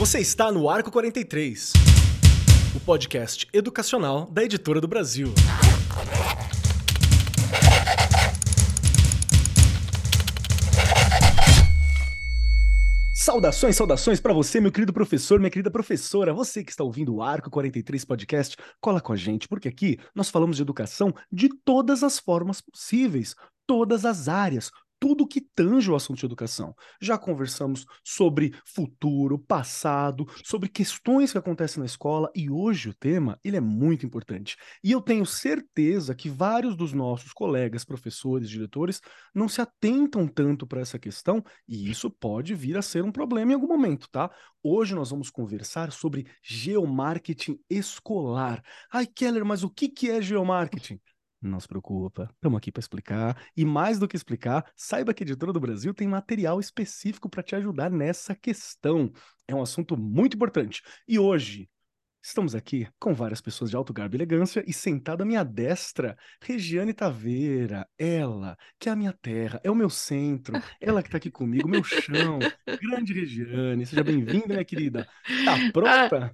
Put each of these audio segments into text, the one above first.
Você está no Arco 43, o podcast educacional da Editora do Brasil. Saudações, saudações para você, meu querido professor, minha querida professora, você que está ouvindo o Arco 43 Podcast, cola com a gente, porque aqui nós falamos de educação de todas as formas possíveis, todas as áreas, tudo que tange o assunto de educação. Já conversamos sobre futuro, passado, sobre questões que acontecem na escola e hoje o tema, ele é muito importante. E eu tenho certeza que vários dos nossos colegas, professores, diretores não se atentam tanto para essa questão e isso pode vir a ser um problema em algum momento, tá? Hoje nós vamos conversar sobre geomarketing escolar. Ai, Keller, mas o que que é geomarketing? Não se preocupa, estamos aqui para explicar. E mais do que explicar, saiba que a Editora do Brasil tem material específico para te ajudar nessa questão. É um assunto muito importante. E hoje, estamos aqui com várias pessoas de alto garbo e elegância e sentada à minha destra, Regiane Taveira, ela, que é a minha terra, é o meu centro, ela que está aqui comigo, meu chão. Grande Regiane, seja bem-vinda, minha querida. Tá Ah, pronta?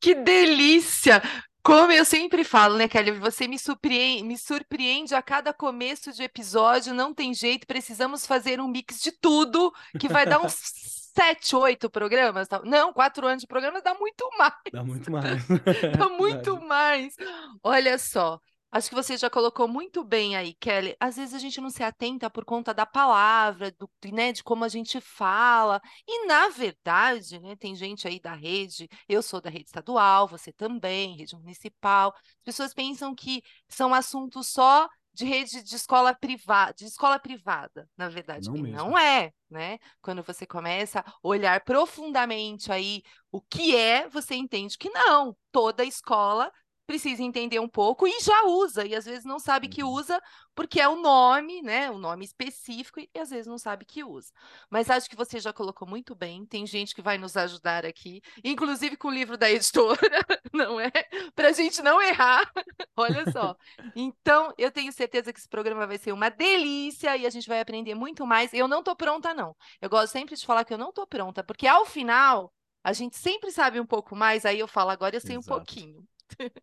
que delícia! Como eu sempre falo, né, Kelly? Você me surpreende, me surpreende a cada começo de episódio, não tem jeito, precisamos fazer um mix de tudo, que vai dar uns sete, oito programas. tá? Não, quatro anos de programa dá muito mais, Dá muito mais. dá muito mais. Olha só, acho que você já colocou muito bem aí, Kelly. Às vezes a gente não se atenta por conta da palavra, do, né, de como a gente fala. E, na verdade, né, tem gente aí da rede, eu sou da rede estadual, você também, rede municipal. As pessoas pensam que são assuntos só de rede de escola privada, de escola privada, na verdade. Não não é, né? Quando você começa a olhar profundamente aí o que é, você entende que não, toda escola precisa entender um pouco e já usa, e às vezes não sabe que Uhum. usa porque é o nome, né? O nome específico, e às vezes não sabe que usa. Mas acho que você já colocou muito bem. Tem gente que vai nos ajudar aqui, inclusive com o livro da editora, não é? Para a gente não errar. Olha só. Então, eu tenho certeza que esse programa vai ser uma delícia e a gente vai aprender muito mais. Eu não estou pronta, não. Eu gosto sempre de falar que eu não estou pronta, porque ao final a gente sempre sabe um pouco mais, aí eu falo, agora eu sei um Exato. pouquinho.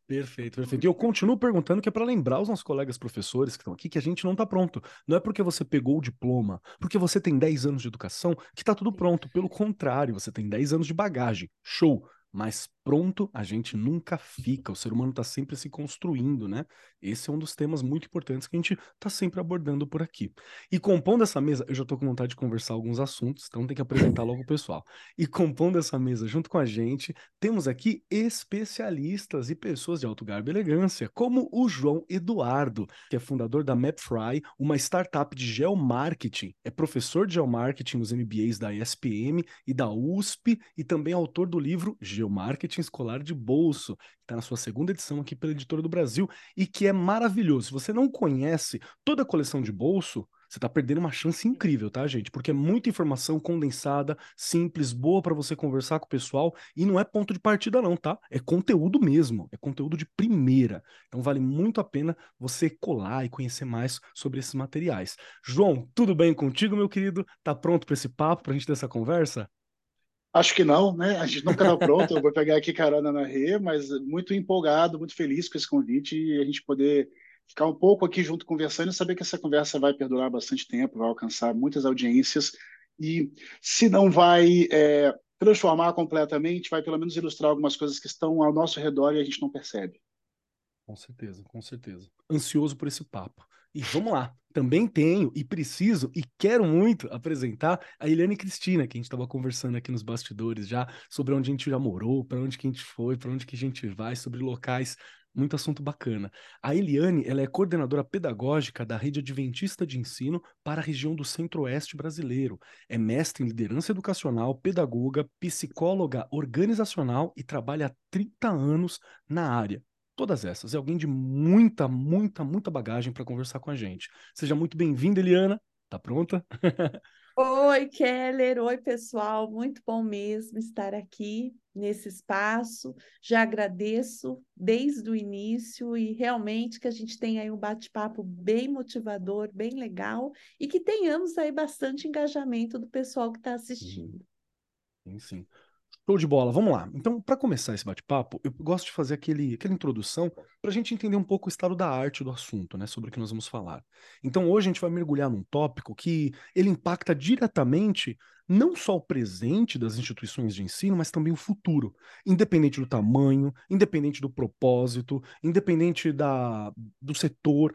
Perfeito, perfeito. E eu continuo perguntando que é para lembrar os nossos colegas professores que estão aqui que a gente não está pronto. Não é porque você pegou o diploma, porque você tem 10 anos de educação, que está tudo pronto. Pelo contrário, você tem 10 anos de bagagem. Show! Mas pronto a gente nunca fica. O ser humano está sempre se construindo, né? Esse é um dos temas muito importantes que a gente está sempre abordando por aqui. E compondo essa mesa, eu já estou com vontade de conversar alguns assuntos, então tem que apresentar logo o pessoal. E compondo essa mesa junto com a gente, temos aqui especialistas e pessoas de alto garbo e elegância, como o João Eduardo, que é fundador da MapFry, uma startup de geomarketing, é professor de geomarketing nos MBAs da ESPM e da USP e também autor do livro Geomarketing Escolar de Bolso, que está na sua segunda edição aqui pela Editora do Brasil e que é maravilhoso. Se você não conhece toda a coleção de bolso, você está perdendo uma chance incrível, tá, gente? Porque é muita informação condensada, simples, boa para você conversar com o pessoal e não é ponto de partida, não, tá? É conteúdo mesmo, é conteúdo de primeira. Então vale muito a pena você colar e conhecer mais sobre esses materiais. João, tudo bem contigo, meu querido? Tá pronto para esse papo, para a gente ter essa conversa? Acho que não, né? A gente nunca está pronto. Eu vou pegar aqui carona na Rê, mas muito empolgado, muito feliz com esse convite e a gente poder ficar um pouco aqui junto conversando e saber que essa conversa vai perdurar bastante tempo, vai alcançar muitas audiências e se não vai é, transformar completamente, vai pelo menos ilustrar algumas coisas que estão ao nosso redor e a gente não percebe. Com certeza, com certeza. Ansioso por esse papo. E vamos lá. Também tenho e preciso e quero muito apresentar a Eliane Cristina, que a gente estava conversando aqui nos bastidores já sobre onde a gente já morou, para onde que a gente foi, para onde que a gente vai, sobre locais. Muito assunto bacana. A Eliane, ela é coordenadora pedagógica da Rede Adventista de Ensino para a região do Centro-Oeste brasileiro. É mestre em liderança educacional, pedagoga, psicóloga organizacional e trabalha há 30 anos na área todas essas. É alguém de muita, muita, muita bagagem para conversar com a gente. Seja muito bem-vinda, Eliana. Tá pronta? Oi, Keller. Oi, pessoal. Muito bom mesmo estar aqui nesse espaço. Já agradeço desde o início e realmente que a gente tenha aí um bate-papo bem motivador, bem legal e que tenhamos aí bastante engajamento do pessoal que está assistindo. Sim, sim. Show de bola, vamos lá. Então, para começar esse bate-papo, eu gosto de fazer aquele, aquela introdução para a gente entender um pouco o estado da arte do assunto, né, sobre o que nós vamos falar. Então, hoje a gente vai mergulhar num tópico que ele impacta diretamente não só o presente das instituições de ensino, mas também o futuro, independente do tamanho, independente do propósito, independente da, do setor,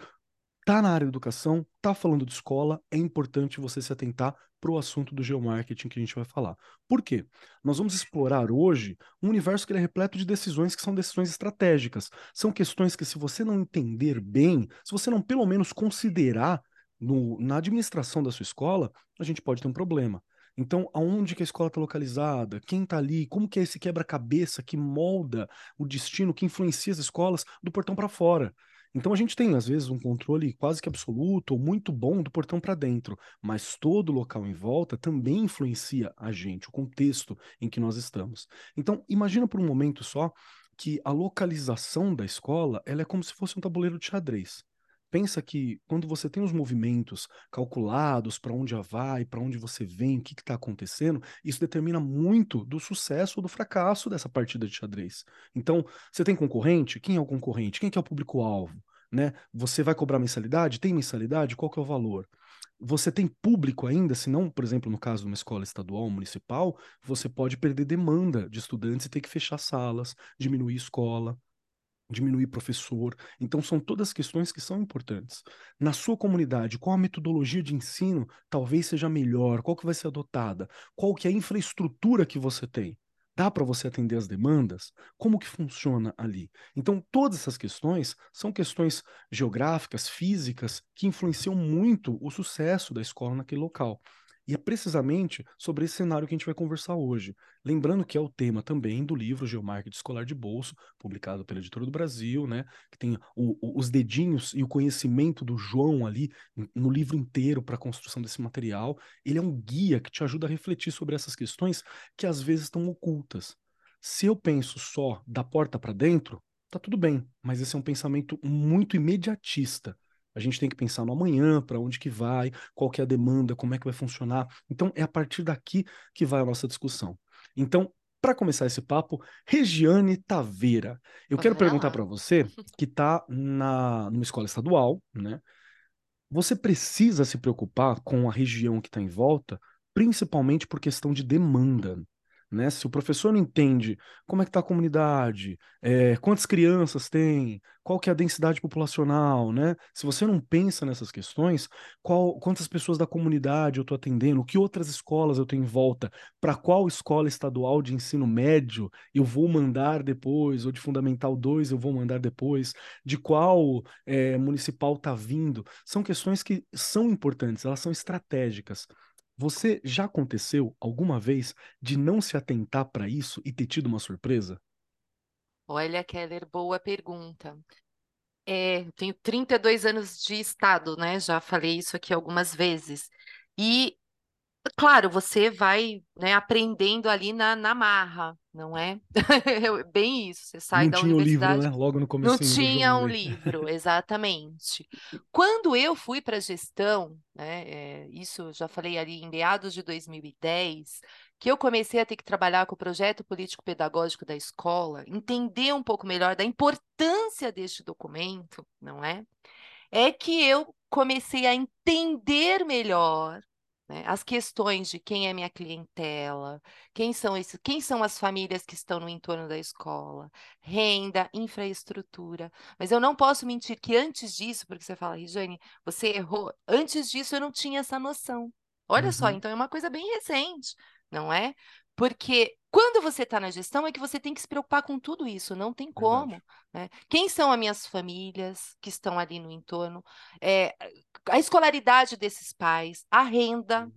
tá na área de educação, tá falando de escola, é importante você se atentar para o assunto do geomarketing que a gente vai falar. Por quê? Nós vamos explorar hoje um universo que é repleto de decisões que são decisões estratégicas. São questões que, se você não entender bem, se você não pelo menos considerar no, na administração da sua escola, a gente pode ter um problema. Então, aonde que a escola está localizada? Quem está ali? Como que é esse quebra-cabeça que molda o destino, que influencia as escolas do portão para fora? Então a gente tem, às vezes, um controle quase que absoluto ou muito bom do portão para dentro, mas todo o local em volta também influencia a gente, o contexto em que nós estamos. Então, imagina por um momento só que a localização da escola ela é como se fosse um tabuleiro de xadrez. Pensa que quando você tem os movimentos calculados para onde vai, para onde você vem, o que está acontecendo, isso determina muito do sucesso ou do fracasso dessa partida de xadrez. Então, você tem concorrente? Quem é o concorrente? Quem é, que é o público-alvo? né? Você vai cobrar mensalidade? Tem mensalidade? Qual que é o valor? Você tem público ainda, se não, por exemplo, no caso de uma escola estadual municipal, você pode perder demanda de estudantes e ter que fechar salas, diminuir escola, diminuir professor. Então, são todas questões que são importantes. Na sua comunidade, qual a metodologia de ensino talvez seja melhor? Qual que vai ser adotada? Qual que é a infraestrutura que você tem? Dá para você atender as demandas? Como que funciona ali? Então, todas essas questões são questões geográficas, físicas, que influenciam muito o sucesso da escola naquele local. E é precisamente sobre esse cenário que a gente vai conversar hoje. Lembrando que é o tema também do livro Geomarketing Escolar de Bolso, publicado pela Editora do Brasil, né? Que tem o, o, os dedinhos e o conhecimento do João ali no livro inteiro para a construção desse material. Ele é um guia que te ajuda a refletir sobre essas questões que às vezes estão ocultas. Se eu penso só da porta para dentro, tá tudo bem, mas esse é um pensamento muito imediatista. A gente tem que pensar no amanhã, para onde que vai, qual que é a demanda, como é que vai funcionar. Então, é a partir daqui que vai a nossa discussão. Então, para começar esse papo, Regiane Taveira. Eu quero perguntar para você, que está numa escola estadual, né? Você precisa se preocupar com a região que está em volta, principalmente por questão de demanda. Né? Se o professor não entende como é que está a comunidade, é, quantas crianças tem, qual que é a densidade populacional, né? Se você não pensa nessas questões, qual, quantas pessoas da comunidade eu estou atendendo, que outras escolas eu tenho em volta, para qual escola estadual de ensino médio eu vou mandar depois, ou de Fundamental 2 eu vou mandar depois, de qual é, municipal está vindo, são questões que são importantes, elas são estratégicas. Você já aconteceu alguma vez de não se atentar para isso e ter tido uma surpresa? Olha, Keller, boa pergunta. É, tenho 32 anos de estado, né? Já falei isso aqui algumas vezes. E Claro, você vai, né, aprendendo ali na, na marra, não é? Bem isso, você sai Não da tinha o livro, universidade. né? Logo no Não comecinho do tinha um livro, exatamente. Quando eu fui para a gestão, né, é, isso eu já falei ali em meados de 2010, que eu comecei a ter que trabalhar com o projeto político-pedagógico da escola, entender um pouco melhor da importância deste documento, não é? É que eu comecei a entender melhor né, as questões de quem é minha clientela, quem são esses, quem são as famílias que estão no entorno da escola, renda, infraestrutura. Mas eu não posso mentir que antes disso, porque você fala, Regiane, você errou. Antes disso eu não tinha essa noção. Olha só, Uhum. então é uma coisa bem recente, não é? Porque quando você está na gestão é que você tem que se preocupar com tudo isso, não tem como. Né? Quem são as minhas famílias que estão ali no entorno? É, a escolaridade desses pais, a renda,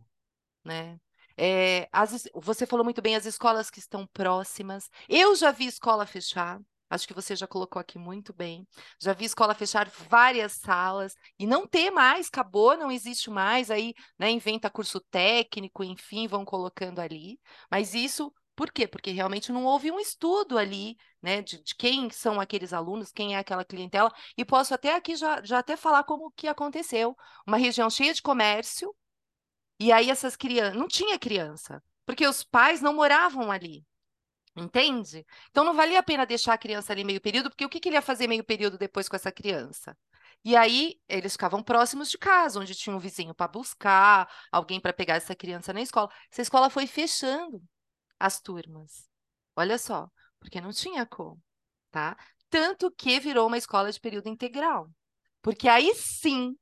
né? É, as você falou muito bem, as escolas que estão próximas. Eu já vi escola fechar, acho que você já colocou aqui muito bem. Já vi escola fechar várias salas e não ter mais, acabou, não existe mais. Aí, né, inventa curso técnico, enfim, vão colocando ali. Mas isso, por quê? Porque realmente não houve um estudo ali, né, de, de quem são aqueles alunos, quem é aquela clientela. E posso até aqui já, já até falar como que aconteceu. Uma região cheia de comércio. E aí essas crianças, não tinha criança, porque os pais não moravam ali. Entende? Então não valia a pena deixar a criança ali meio período, porque o que, que ele ia fazer meio período depois com essa criança? E aí eles ficavam próximos de casa, onde tinha um vizinho para buscar, alguém para pegar essa criança na escola. Essa escola foi fechando as turmas. Olha só, porque não tinha como, tá? Tanto que virou uma escola de período integral. Porque aí sim,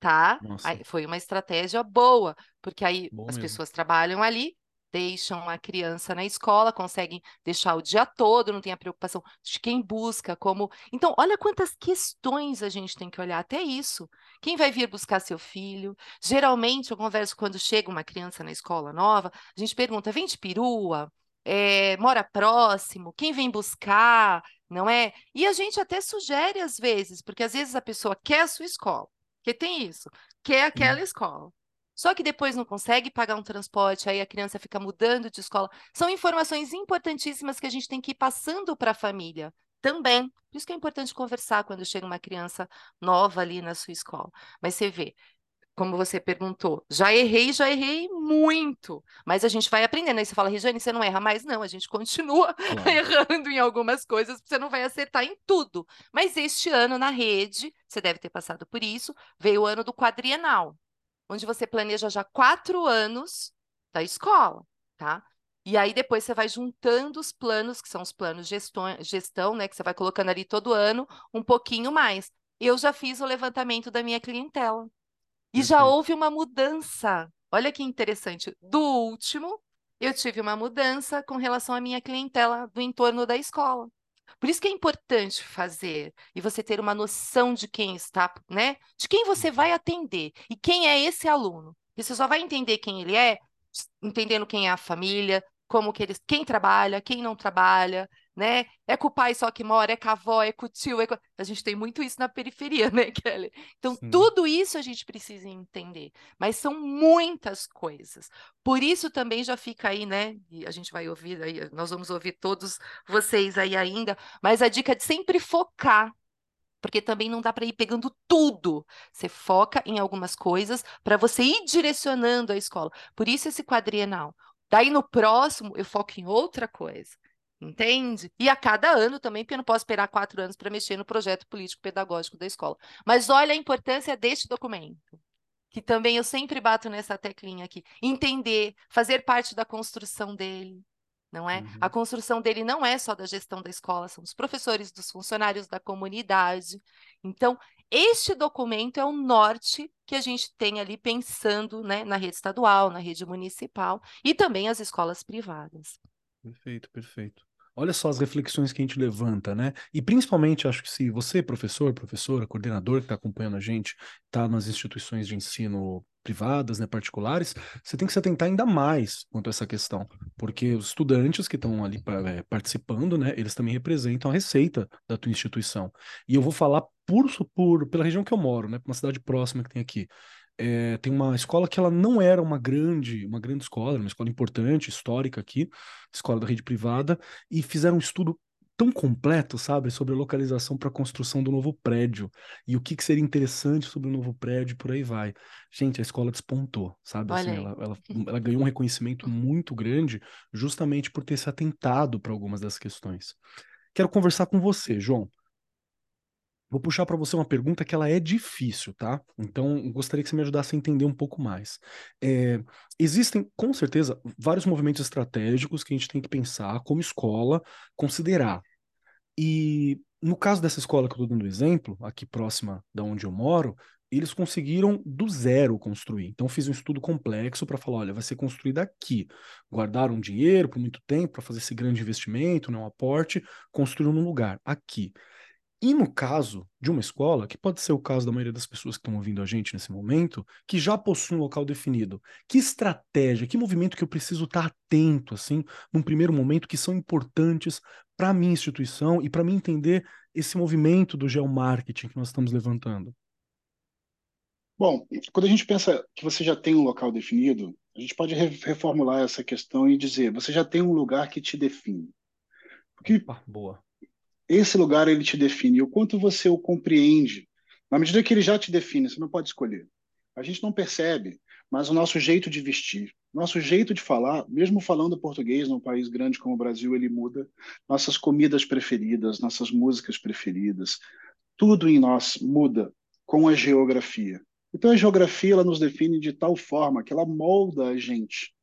tá? Aí foi uma estratégia boa, porque aí Bom as mesmo. pessoas trabalham ali, deixam a criança na escola, conseguem deixar o dia todo, não tem a preocupação de quem busca, como. Então, olha quantas questões a gente tem que olhar, até isso. Quem vai vir buscar seu filho? Geralmente, eu converso quando chega uma criança na escola nova, a gente pergunta: vem de perua? É, mora próximo? Quem vem buscar? Não é? E a gente até sugere às vezes, porque às vezes a pessoa quer a sua escola, que tem isso, quer aquela escola. Só que depois não consegue pagar um transporte, aí a criança fica mudando de escola. São informações importantíssimas que a gente tem que ir passando para a família também. Por isso que é importante conversar quando chega uma criança nova ali na sua escola. Mas você vê, como você perguntou, já errei, já errei muito, mas a gente vai aprendendo. Aí você fala, Regiane, você não erra mais? Não, a gente continua Claro. errando em algumas coisas, você não vai acertar em tudo. Mas este ano na rede, você deve ter passado por isso, veio o ano do quadrienal, onde você planeja já quatro anos da escola, tá? E aí depois você vai juntando os planos, que são os planos gestão, gestão, né? Que você vai colocando ali todo ano, um pouquinho mais. Eu já fiz o levantamento da minha clientela. E já Perfeito. houve uma mudança. Olha que interessante. Do último, eu tive uma mudança com relação à minha clientela do entorno da escola. Por isso que é importante fazer e você ter uma noção de quem está, né? De quem você vai atender e quem é esse aluno. E você só vai entender quem ele é, entendendo quem é a família, como que eles, quem trabalha, quem não trabalha, né? É com o pai só que mora, é com a avó, é com o tio, é com... a gente tem muito isso na periferia, né, Kelly? Então, Sim. tudo isso a gente precisa entender, mas são muitas coisas. Por isso também já fica aí, né? E a gente vai ouvir aí, nós vamos ouvir todos vocês aí ainda, mas a dica de sempre focar porque também não dá para ir pegando tudo. Você foca em algumas coisas para você ir direcionando a escola. Por isso esse quadrienal. Daí no próximo eu foco em outra coisa. Entende? E a cada ano também, porque eu não posso esperar quatro anos para mexer no projeto político-pedagógico da escola. Mas olha a importância deste documento, que também eu sempre bato nessa teclinha aqui. Entender, fazer parte da construção dele, não é? Uhum. A construção dele não é só da gestão da escola, são dos professores, dos funcionários da comunidade. Então, este documento é o norte que a gente tem ali pensando né, na rede estadual, na rede municipal e também as escolas privadas. Perfeito, perfeito. Olha só as reflexões que a gente levanta, né? E principalmente, acho que se você, professor, professora, coordenador que está acompanhando a gente, está nas instituições de ensino privadas, né, particulares, você tem que se atentar ainda mais quanto a essa questão, porque os estudantes que estão ali é, participando, né, eles também representam a receita da tua instituição. E eu vou falar por, por pela região que eu moro, né, uma cidade próxima que tem aqui. É, tem uma escola que ela não era uma grande, uma grande escola, uma escola importante, histórica aqui, escola da rede privada, e fizeram um estudo tão completo, sabe, sobre a localização para a construção do novo prédio e o que, que, seria interessante sobre o novo prédio, por aí vai. Gente, a escola despontou, sabe? Assim, ela, ela, ela, ganhou um reconhecimento muito grande justamente por ter se atentado para algumas das questões. Quero conversar com você, João. Vou puxar para você uma pergunta que ela é difícil, tá? Então, gostaria que você me ajudasse a entender um pouco mais. É, existem, com certeza, vários movimentos estratégicos que a gente tem que pensar como escola, considerar. E no caso dessa escola que eu estou dando exemplo, aqui próxima da onde eu moro, eles conseguiram do zero construir. Então, fiz um estudo complexo para falar: olha, vai ser construída aqui. Guardaram dinheiro por muito tempo para fazer esse grande investimento, né, um aporte, construíram num lugar, aqui. E no caso de uma escola, que pode ser o caso da maioria das pessoas que estão ouvindo a gente nesse momento, que já possui um local definido, que estratégia, que movimento que eu preciso estar atento, assim, num primeiro momento, que são importantes para a minha instituição e para mim entender esse movimento do geomarketing que nós estamos levantando? Bom, quando a gente pensa que você já tem um local definido, a gente pode reformular essa questão e dizer, você já tem um lugar que te define. Porque Opa, boa esse lugar ele te define. O quanto você o compreende, na medida que ele já te define, você não pode escolher. A gente não percebe, mas o nosso jeito de vestir, Nosso jeito de falar, mesmo falando português num país grande como o Brasil, ele muda. Nossas comidas preferidas, nossas músicas preferidas, tudo em nós muda com a geografia. Então a geografia ela nos define de tal forma que ela molda a gente.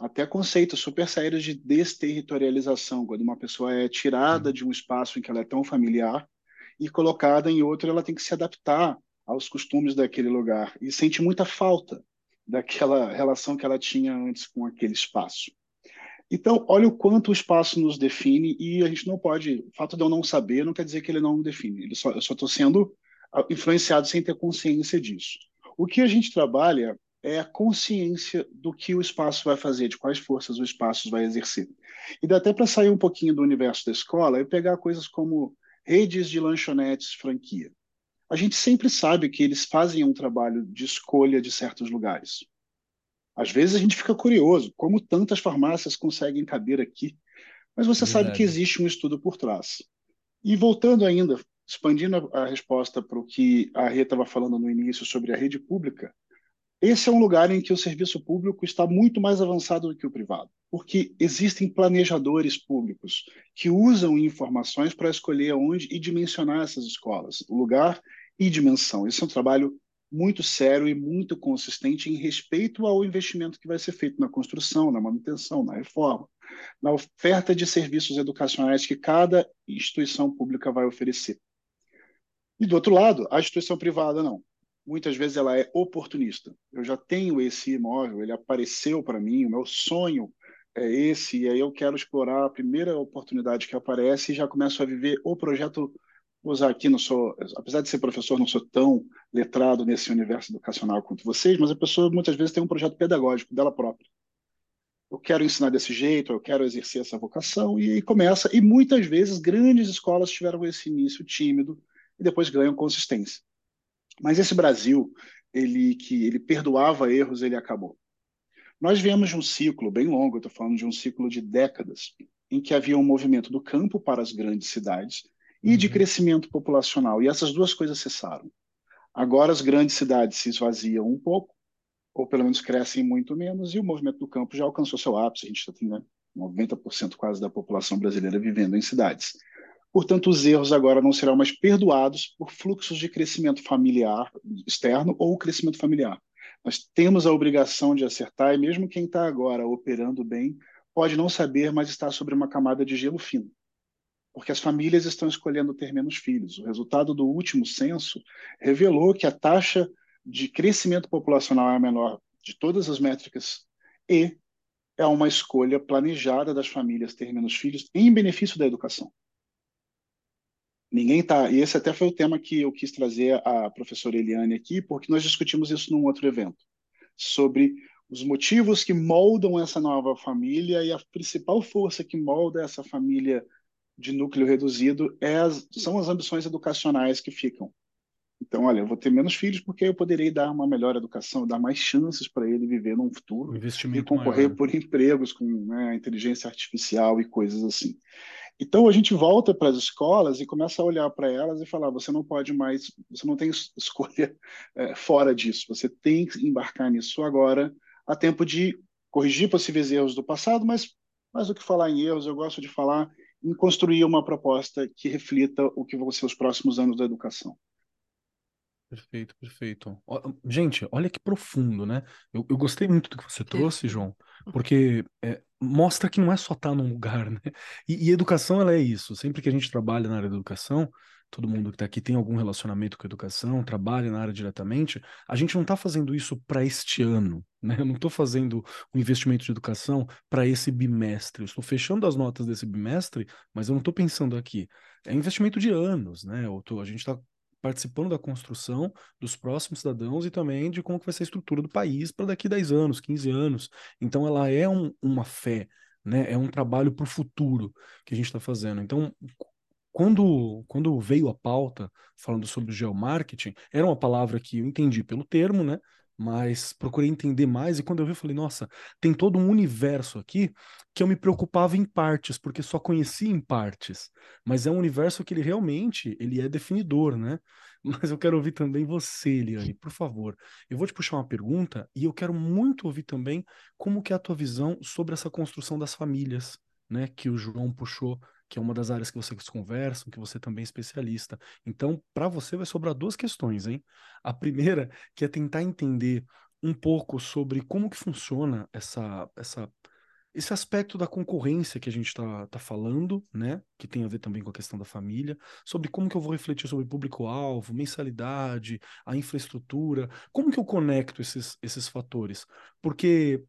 Até conceitos super sérios de desterritorialização, quando uma pessoa é tirada de um espaço em que ela é tão familiar e colocada em outro, ela tem que se adaptar aos costumes daquele lugar e sente muita falta daquela relação que ela tinha antes com aquele espaço. Então, olha o quanto o espaço nos define e a gente não pode. O fato de eu não saber não quer dizer que ele não me define. Ele só, eu só estou sendo ah, influenciado sem ter consciência disso. O que a gente trabalha é a consciência do que o espaço vai fazer, de quais forças o espaço vai exercer. E dá até para sair um pouquinho do universo da escola e pegar coisas como redes de lanchonetes franquia. A gente sempre sabe que eles fazem um trabalho de escolha de certos lugares. Às vezes a gente fica curioso, como tantas farmácias conseguem caber aqui, mas você Verdade. sabe que existe um estudo por trás. E voltando ainda, expandindo a resposta para o que a Rê estava falando no início sobre a rede pública, esse é um lugar em que o serviço público está muito mais avançado do que o privado, porque existem planejadores públicos que usam informações para escolher onde e dimensionar essas escolas, lugar e dimensão. Esse é um trabalho muito sério e muito consistente em respeito ao investimento que vai ser feito na construção, na manutenção, na reforma, na oferta de serviços educacionais que cada instituição pública vai oferecer. E do outro lado, a instituição privada não. Muitas vezes ela é oportunista. Eu já tenho esse imóvel, ele apareceu para mim, o meu sonho é esse, e aí eu quero explorar a primeira oportunidade que aparece e já começo a viver o projeto. Vou usar aqui, não sou, apesar de ser professor, não sou tão letrado nesse universo educacional quanto vocês, mas a pessoa muitas vezes tem um projeto pedagógico dela própria. Eu quero ensinar desse jeito, eu quero exercer essa vocação, e aí começa. E muitas vezes grandes escolas tiveram esse início tímido, e depois ganham consistência. Mas esse Brasil, ele que ele perdoava erros, ele acabou. Nós viemos de um ciclo bem longo, estou falando de um ciclo de décadas, em que havia um movimento do campo para as grandes cidades e de uhum. crescimento populacional, e essas duas coisas cessaram. Agora as grandes cidades se esvaziam um pouco, ou pelo menos crescem muito menos, e o movimento do campo já alcançou seu ápice, a gente já tem né, 90% quase da população brasileira vivendo em cidades. Portanto, os erros agora não serão mais perdoados por fluxos de crescimento familiar externo ou crescimento familiar. Nós temos a obrigação de acertar, e mesmo quem está agora operando bem pode não saber, mas está sobre uma camada de gelo fino. Porque as famílias estão escolhendo ter menos filhos. O resultado do último censo revelou que a taxa de crescimento populacional é a menor de todas as métricas e é uma escolha planejada das famílias ter menos filhos em benefício da educação. Ninguém tá. E esse até foi o tema que eu quis trazer a professora Eliane aqui, porque nós discutimos isso num outro evento, sobre os motivos que moldam essa nova família e a principal força que molda essa família de núcleo reduzido é as, são as ambições educacionais que ficam. Então, olha, eu vou ter menos filhos porque eu poderei dar uma melhor educação, dar mais chances para ele viver num futuro e concorrer maior. por empregos com né, inteligência artificial e coisas assim. Então a gente volta para as escolas e começa a olhar para elas e falar: você não pode mais, você não tem escolha é, fora disso. Você tem que embarcar nisso agora, a tempo de corrigir possíveis erros do passado, mas mais do que falar em erros, eu gosto de falar em construir uma proposta que reflita o que vão ser os próximos anos da educação. Perfeito, perfeito. Gente, olha que profundo, né? Eu, eu gostei muito do que você trouxe, João, porque é, mostra que não é só estar num lugar, né? E, e, educação, ela é isso. Sempre que a gente trabalha na área da educação, todo mundo que está aqui tem algum relacionamento com a educação, trabalha na área diretamente, a gente não está fazendo isso para este ano, né? Eu não estou fazendo um investimento de educação para esse bimestre. Eu estou fechando as notas desse bimestre, mas eu não estou pensando aqui. É investimento de anos, né? Tô, a gente está participando da construção dos próximos cidadãos e também de como que vai ser a estrutura do país para daqui 10 anos, 15 anos. Então, ela é um, uma fé, né? é um trabalho para o futuro que a gente está fazendo. Então, quando, quando veio a pauta falando sobre o geomarketing, era uma palavra que eu entendi pelo termo, né? Mas procurei entender mais e quando eu vi, eu falei, nossa, tem todo um universo aqui que eu me preocupava em partes, porque só conhecia em partes, mas é um universo que ele realmente, ele é definidor, né? mas eu quero ouvir também você, Eliane, por favor. Eu vou te puxar uma pergunta e eu quero muito ouvir também como que é a tua visão sobre essa construção das famílias, né, que o João puxou, que é uma das áreas que vocês conversam, que você também é especialista. Então, para você vai sobrar duas questões, hein? A primeira, que é tentar entender um pouco sobre como que funciona essa, essa esse aspecto da concorrência que a gente está tá falando, né, que tem a ver também com a questão da família, sobre como que eu vou refletir sobre público-alvo, mensalidade, a infraestrutura, como que eu conecto esses, esses fatores? Porque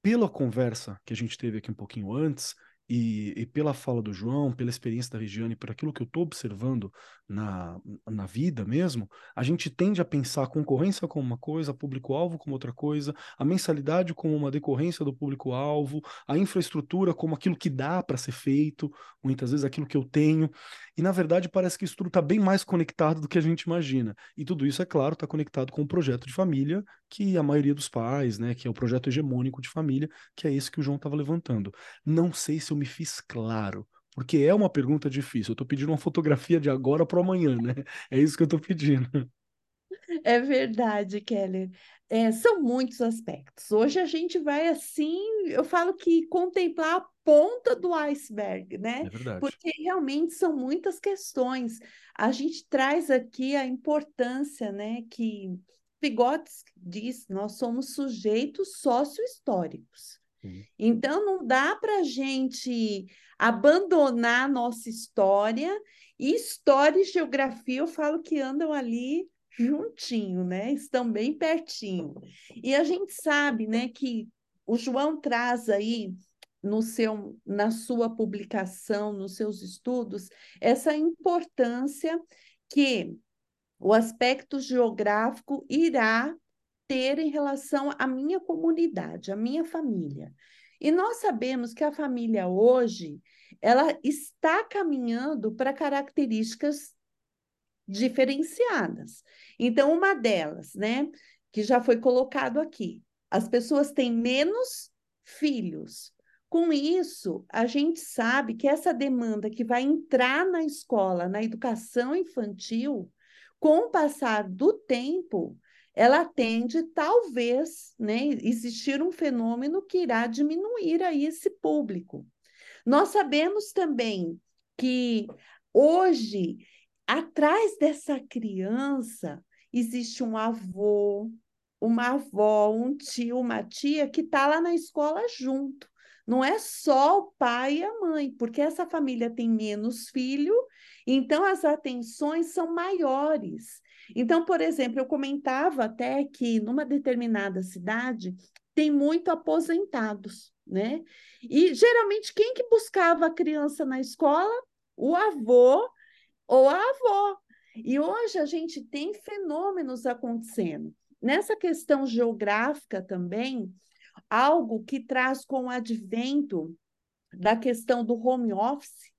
pela conversa que a gente teve aqui um pouquinho antes, e, e, pela fala do João, pela experiência da Regiane, por aquilo que eu estou observando na, na vida mesmo, a gente tende a pensar a concorrência como uma coisa, público-alvo como outra coisa, a mensalidade como uma decorrência do público-alvo, a infraestrutura como aquilo que dá para ser feito, muitas vezes aquilo que eu tenho. E na verdade parece que isso tudo está bem mais conectado do que a gente imagina. E tudo isso, é claro, está conectado com o projeto de família que a maioria dos pais, né, que é o projeto hegemônico de família, que é esse que o João estava levantando. Não sei se eu me fiz claro, porque é uma pergunta difícil. Eu estou pedindo uma fotografia de agora para amanhã, né? É isso que eu estou pedindo. É verdade, Keller. É, são muitos aspectos. Hoje a gente vai assim, eu falo que contemplar a ponta do iceberg, né? É verdade. Porque realmente são muitas questões. A gente traz aqui a importância, né, que Pigotes diz, nós somos sujeitos sócio-históricos. Então, não dá para a gente abandonar nossa história. E história e geografia, eu falo que andam ali juntinho, né? Estão bem pertinho. E a gente sabe, né, que o João traz aí no seu, na sua publicação, nos seus estudos, essa importância que o aspecto geográfico irá ter em relação à minha comunidade, à minha família. E nós sabemos que a família hoje, ela está caminhando para características diferenciadas. Então, uma delas, né, que já foi colocado aqui, as pessoas têm menos filhos. Com isso, a gente sabe que essa demanda que vai entrar na escola, na educação infantil, com o passar do tempo, ela tende, talvez, né, existir um fenômeno que irá diminuir aí esse público. Nós sabemos também que hoje, atrás dessa criança, existe um avô, uma avó, um tio, uma tia que está lá na escola junto. Não é só o pai e a mãe, porque essa família tem menos filho, então as atenções são maiores. Então, por exemplo, eu comentava até que numa determinada cidade tem muito aposentados, né? E geralmente quem que buscava a criança na escola? O avô ou a avó. E hoje a gente tem fenômenos acontecendo. Nessa questão geográfica também, algo que traz com o advento da questão do home office,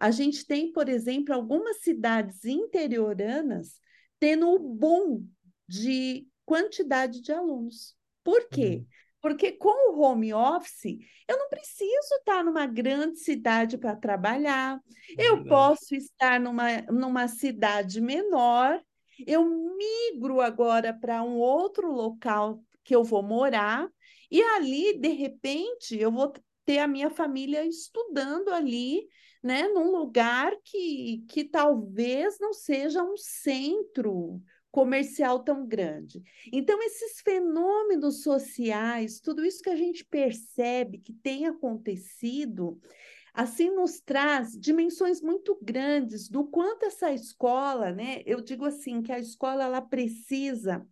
a gente tem, por exemplo, algumas cidades interioranas tendo o boom de quantidade de alunos. Por quê? Uhum. Porque com o home office, eu não preciso estar numa grande cidade para trabalhar, é eu posso estar numa, numa cidade menor, eu migro agora para um outro local que eu vou morar, e ali, de repente, eu vou ter a minha família estudando ali, né, num lugar que, que talvez não seja um centro comercial tão grande. Então, esses fenômenos sociais, tudo isso que a gente percebe que tem acontecido, assim nos traz dimensões muito grandes do quanto essa escola, né? Eu digo assim que a escola ela precisa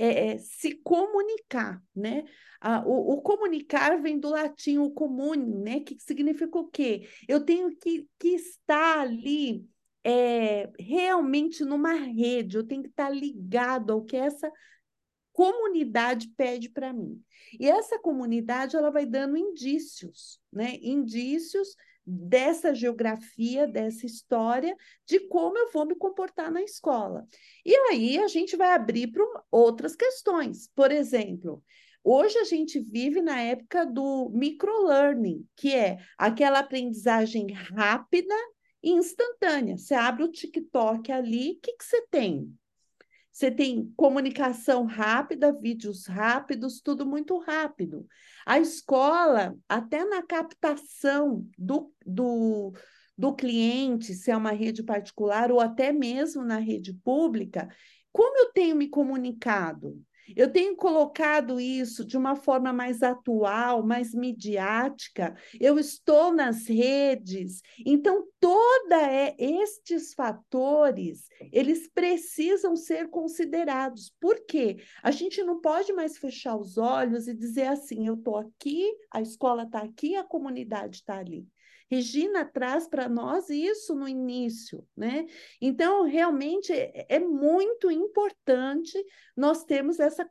é, é, se comunicar, né? Ah, o, o, comunicar vem do latim o comune, né? Que significa o quê? Eu tenho que, que estar ali é, realmente numa rede, eu tenho que estar ligado ao que essa comunidade pede para mim. E essa comunidade ela vai dando indícios, né? Indícios dessa geografia, dessa história, de como eu vou me comportar na escola. E aí a gente vai abrir para outras questões. Por exemplo, hoje a gente vive na época do microlearning, que é aquela aprendizagem rápida instantânea. Você abre o TikTok ali, o que, que você tem? Você tem comunicação rápida, vídeos rápidos, tudo muito rápido. A escola, até na captação do, do, do cliente, se é uma rede particular ou até mesmo na rede pública, como eu tenho me comunicado? Eu tenho colocado isso de uma forma mais atual, mais midiática. Eu estou nas redes. Então, toda é, estes fatores, eles precisam ser considerados. Por quê? A gente não pode mais fechar os olhos e dizer assim, eu estou aqui, a escola está aqui, a comunidade está ali. Regina traz para nós isso no início, né? Então, realmente é, é muito importante nós termos essa,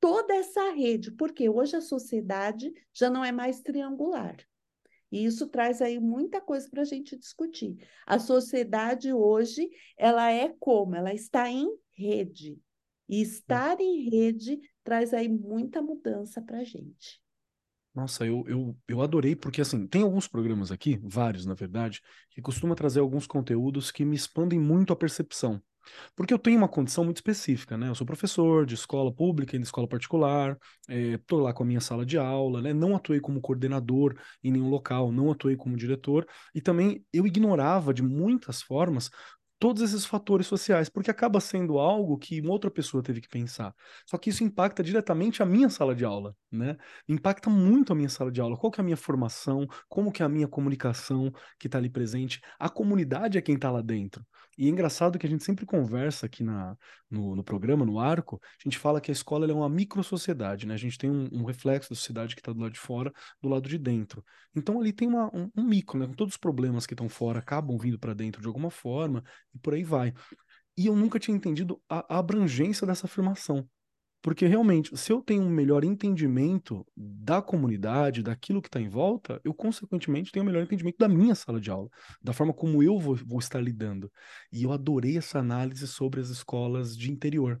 toda essa rede, porque hoje a sociedade já não é mais triangular. E isso traz aí muita coisa para a gente discutir. A sociedade hoje, ela é como? Ela está em rede. E estar em rede traz aí muita mudança para a gente. Nossa, eu, eu, eu adorei, porque assim, tem alguns programas aqui, vários na verdade, que costuma trazer alguns conteúdos que me expandem muito a percepção. Porque eu tenho uma condição muito específica, né? Eu sou professor de escola pública e de escola particular, estou lá com a minha sala de aula, né? Não atuei como coordenador em nenhum local, não atuei como diretor, e também eu ignorava de muitas formas todos esses fatores sociais, porque acaba sendo algo que uma outra pessoa teve que pensar. Só que isso impacta diretamente a minha sala de aula, né? Impacta muito a minha sala de aula. Qual que é a minha formação? Como que é a minha comunicação que está ali presente? A comunidade é quem está lá dentro. E é engraçado que a gente sempre conversa aqui na, no, no programa, no arco, a gente fala que a escola é uma micro-sociedade, né? A gente tem um, um reflexo da sociedade que está do lado de fora, do lado de dentro. Então ali tem uma, um, um micro, né? Todos os problemas que estão fora acabam vindo para dentro de alguma forma e por aí vai. E eu nunca tinha entendido a, abrangência dessa afirmação. Porque realmente, se eu tenho um melhor entendimento da comunidade, daquilo que está em volta, eu, consequentemente, tenho um melhor entendimento da minha sala de aula, da forma como eu vou, vou estar lidando. E eu adorei essa análise sobre as escolas de interior.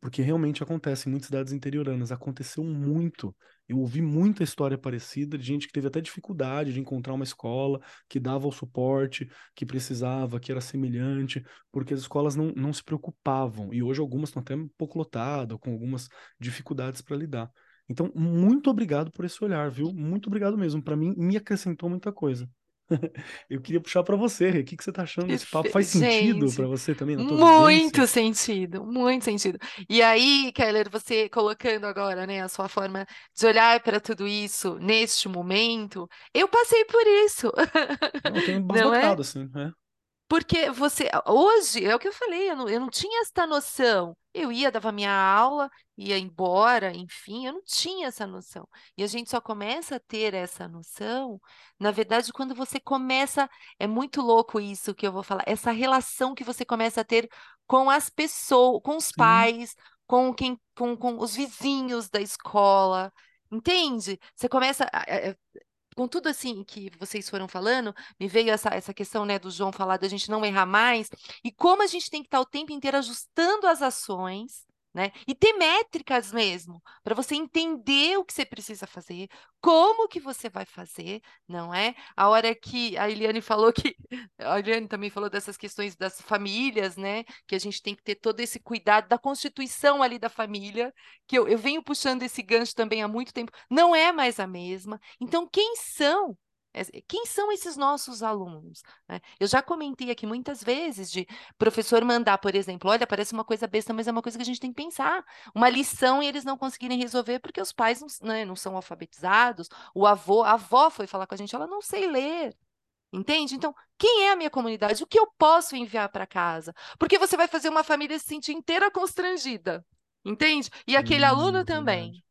Porque realmente acontece em muitas cidades interioranas. Aconteceu muito. Eu ouvi muita história parecida de gente que teve até dificuldade de encontrar uma escola que dava o suporte que precisava, que era semelhante, porque as escolas não, não se preocupavam. E hoje algumas estão até um pouco lotadas, com algumas dificuldades para lidar. Então, muito obrigado por esse olhar, viu? Muito obrigado mesmo. Para mim, me acrescentou muita coisa. Eu queria puxar para você, o que, que você está achando desse papo? Faz sentido para você também? muito sentido, muito sentido. E aí, Keller, você colocando agora, né, a sua forma de olhar para tudo isso neste momento, eu passei por isso. Eu tenho embasbacado, é? assim, é. Porque você, hoje, é o que eu falei, eu não, eu não tinha essa noção. Eu ia, dava minha aula, ia embora, enfim, eu não tinha essa noção. E a gente só começa a ter essa noção, na verdade, quando você começa. É muito louco isso que eu vou falar, essa relação que você começa a ter com as pessoas, com os Sim. pais, com quem, com, com os vizinhos da escola. Entende? Você começa. Com tudo assim que vocês foram falando, me veio essa, essa questão né, do João falar da gente não errar mais, e como a gente tem que estar o tempo inteiro ajustando as ações né? E ter métricas mesmo, para você entender o que você precisa fazer, como que você vai fazer, não é? A hora que a Eliane falou que a Eliane também falou dessas questões das famílias, né? Que a gente tem que ter todo esse cuidado da constituição ali da família, que eu, eu venho puxando esse gancho também há muito tempo, não é mais a mesma. Então, quem são quem são esses nossos alunos? Né? Eu já comentei aqui muitas vezes de professor mandar, por exemplo, olha, parece uma coisa besta, mas é uma coisa que a gente tem que pensar. Uma lição e eles não conseguirem resolver porque os pais não, né, não são alfabetizados, o avô, a avó foi falar com a gente, ela não sei ler. Entende? Então, quem é a minha comunidade? O que eu posso enviar para casa? Porque você vai fazer uma família se sentir inteira constrangida. Entende? E aquele hum, aluno também.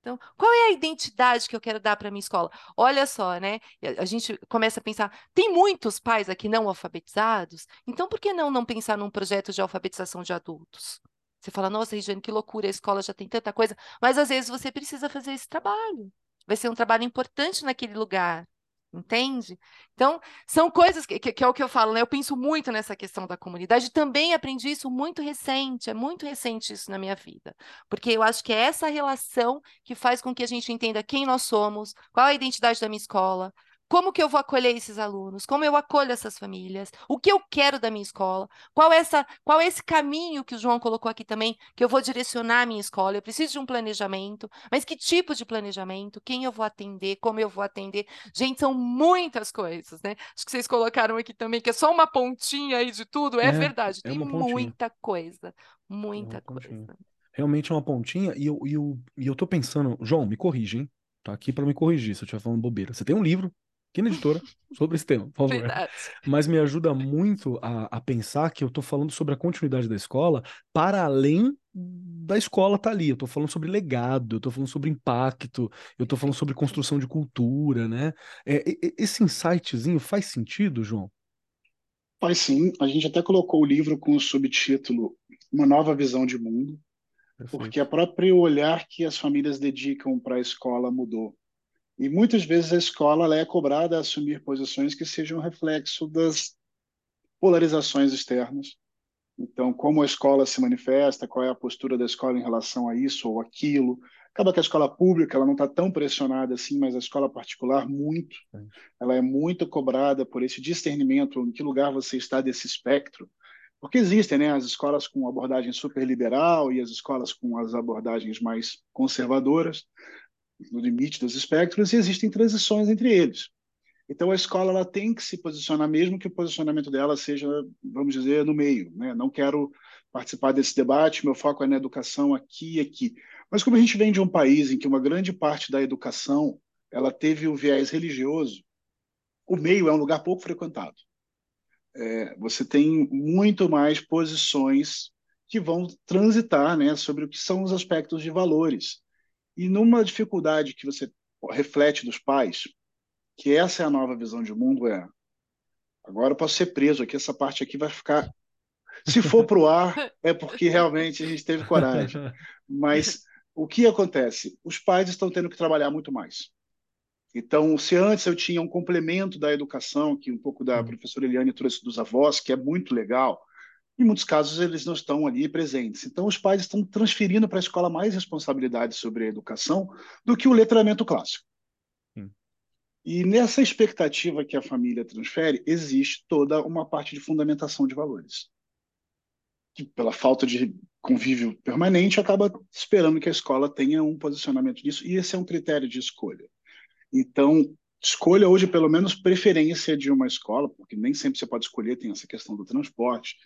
Então, qual é a identidade que eu quero dar para minha escola? Olha só, né? A gente começa a pensar, tem muitos pais aqui não alfabetizados, então por que não não pensar num projeto de alfabetização de adultos? Você fala, nossa, Regiane, que loucura, a escola já tem tanta coisa, mas às vezes você precisa fazer esse trabalho. Vai ser um trabalho importante naquele lugar. Entende? Então, são coisas que, que, que, é o que eu falo, né? Eu penso muito nessa questão da comunidade. Também aprendi isso muito recente, é muito recente isso na minha vida. Porque eu acho que é essa relação que faz com que a gente entenda quem nós somos, qual a identidade da minha escola, Como que eu vou acolher esses alunos? Como eu acolho essas famílias? O que eu quero da minha escola? Qual é essa, qual é esse caminho que o João colocou aqui também, que eu vou direcionar a minha escola? Eu preciso de um planejamento, mas que tipo de planejamento? Quem eu vou atender? Como eu vou atender? Gente, são muitas coisas, né? Acho que vocês colocaram aqui também que é só uma pontinha aí de tudo. É, é verdade, é tem muita coisa, muita é coisa. Realmente é uma pontinha, e eu, e, eu, e eu tô pensando, João, me corrige, hein? Tá aqui para me corrigir se eu estiver falando bobeira. Você tem um livro aqui na editora sobre esse tema, por favor. Verdade. Mas me ajuda muito a, a pensar que eu estou falando sobre a continuidade da escola para além da escola tá ali. Eu estou falando sobre legado, eu estou falando sobre impacto, eu estou falando sobre construção de cultura, né? É, esse insightzinho faz sentido, João? Faz sim. A gente até colocou o livro com o subtítulo Uma Nova Visão de Mundo, Perfeito. porque a próprio olhar que as famílias dedicam para a escola mudou. E muitas vezes a escola é cobrada a assumir posições que sejam reflexo das polarizações externas. Então, como a escola se manifesta, qual é a postura da escola em relação a isso ou aquilo. Acaba que a escola pública ela não está tão pressionada assim, mas a escola particular muito. Ela é muito cobrada por esse discernimento em que lugar você está desse espectro. Porque existem né, as escolas com abordagem super liberal e as escolas com as abordagens mais conservadoras no limite dos espectros e existem transições entre eles. Então a escola ela tem que se posicionar mesmo que o posicionamento dela seja, vamos dizer, no meio, né? Não quero participar desse debate, meu foco é na educação aqui e aqui. Mas como a gente vem de um país em que uma grande parte da educação ela teve o viés religioso, o meio é um lugar pouco frequentado. É, você tem muito mais posições que vão transitar né, sobre o que são os aspectos de valores. E numa dificuldade que você reflete dos pais, que essa é a nova visão de mundo, é agora eu posso ser preso aqui, essa parte aqui vai ficar. Se for para o ar, é porque realmente a gente teve coragem. Mas o que acontece? Os pais estão tendo que trabalhar muito mais. Então, se antes eu tinha um complemento da educação, que um pouco da uhum. professora Eliane trouxe dos avós, que é muito legal, em muitos casos, eles não estão ali presentes. Então, os pais estão transferindo para a escola mais responsabilidade sobre a educação do que o letramento clássico. Sim. E nessa expectativa que a família transfere, existe toda uma parte de fundamentação de valores. Que, pela falta de convívio permanente, acaba esperando que a escola tenha um posicionamento disso, e esse é um critério de escolha. Então, escolha hoje, pelo menos, preferência de uma escola, porque nem sempre você pode escolher, tem essa questão do transporte,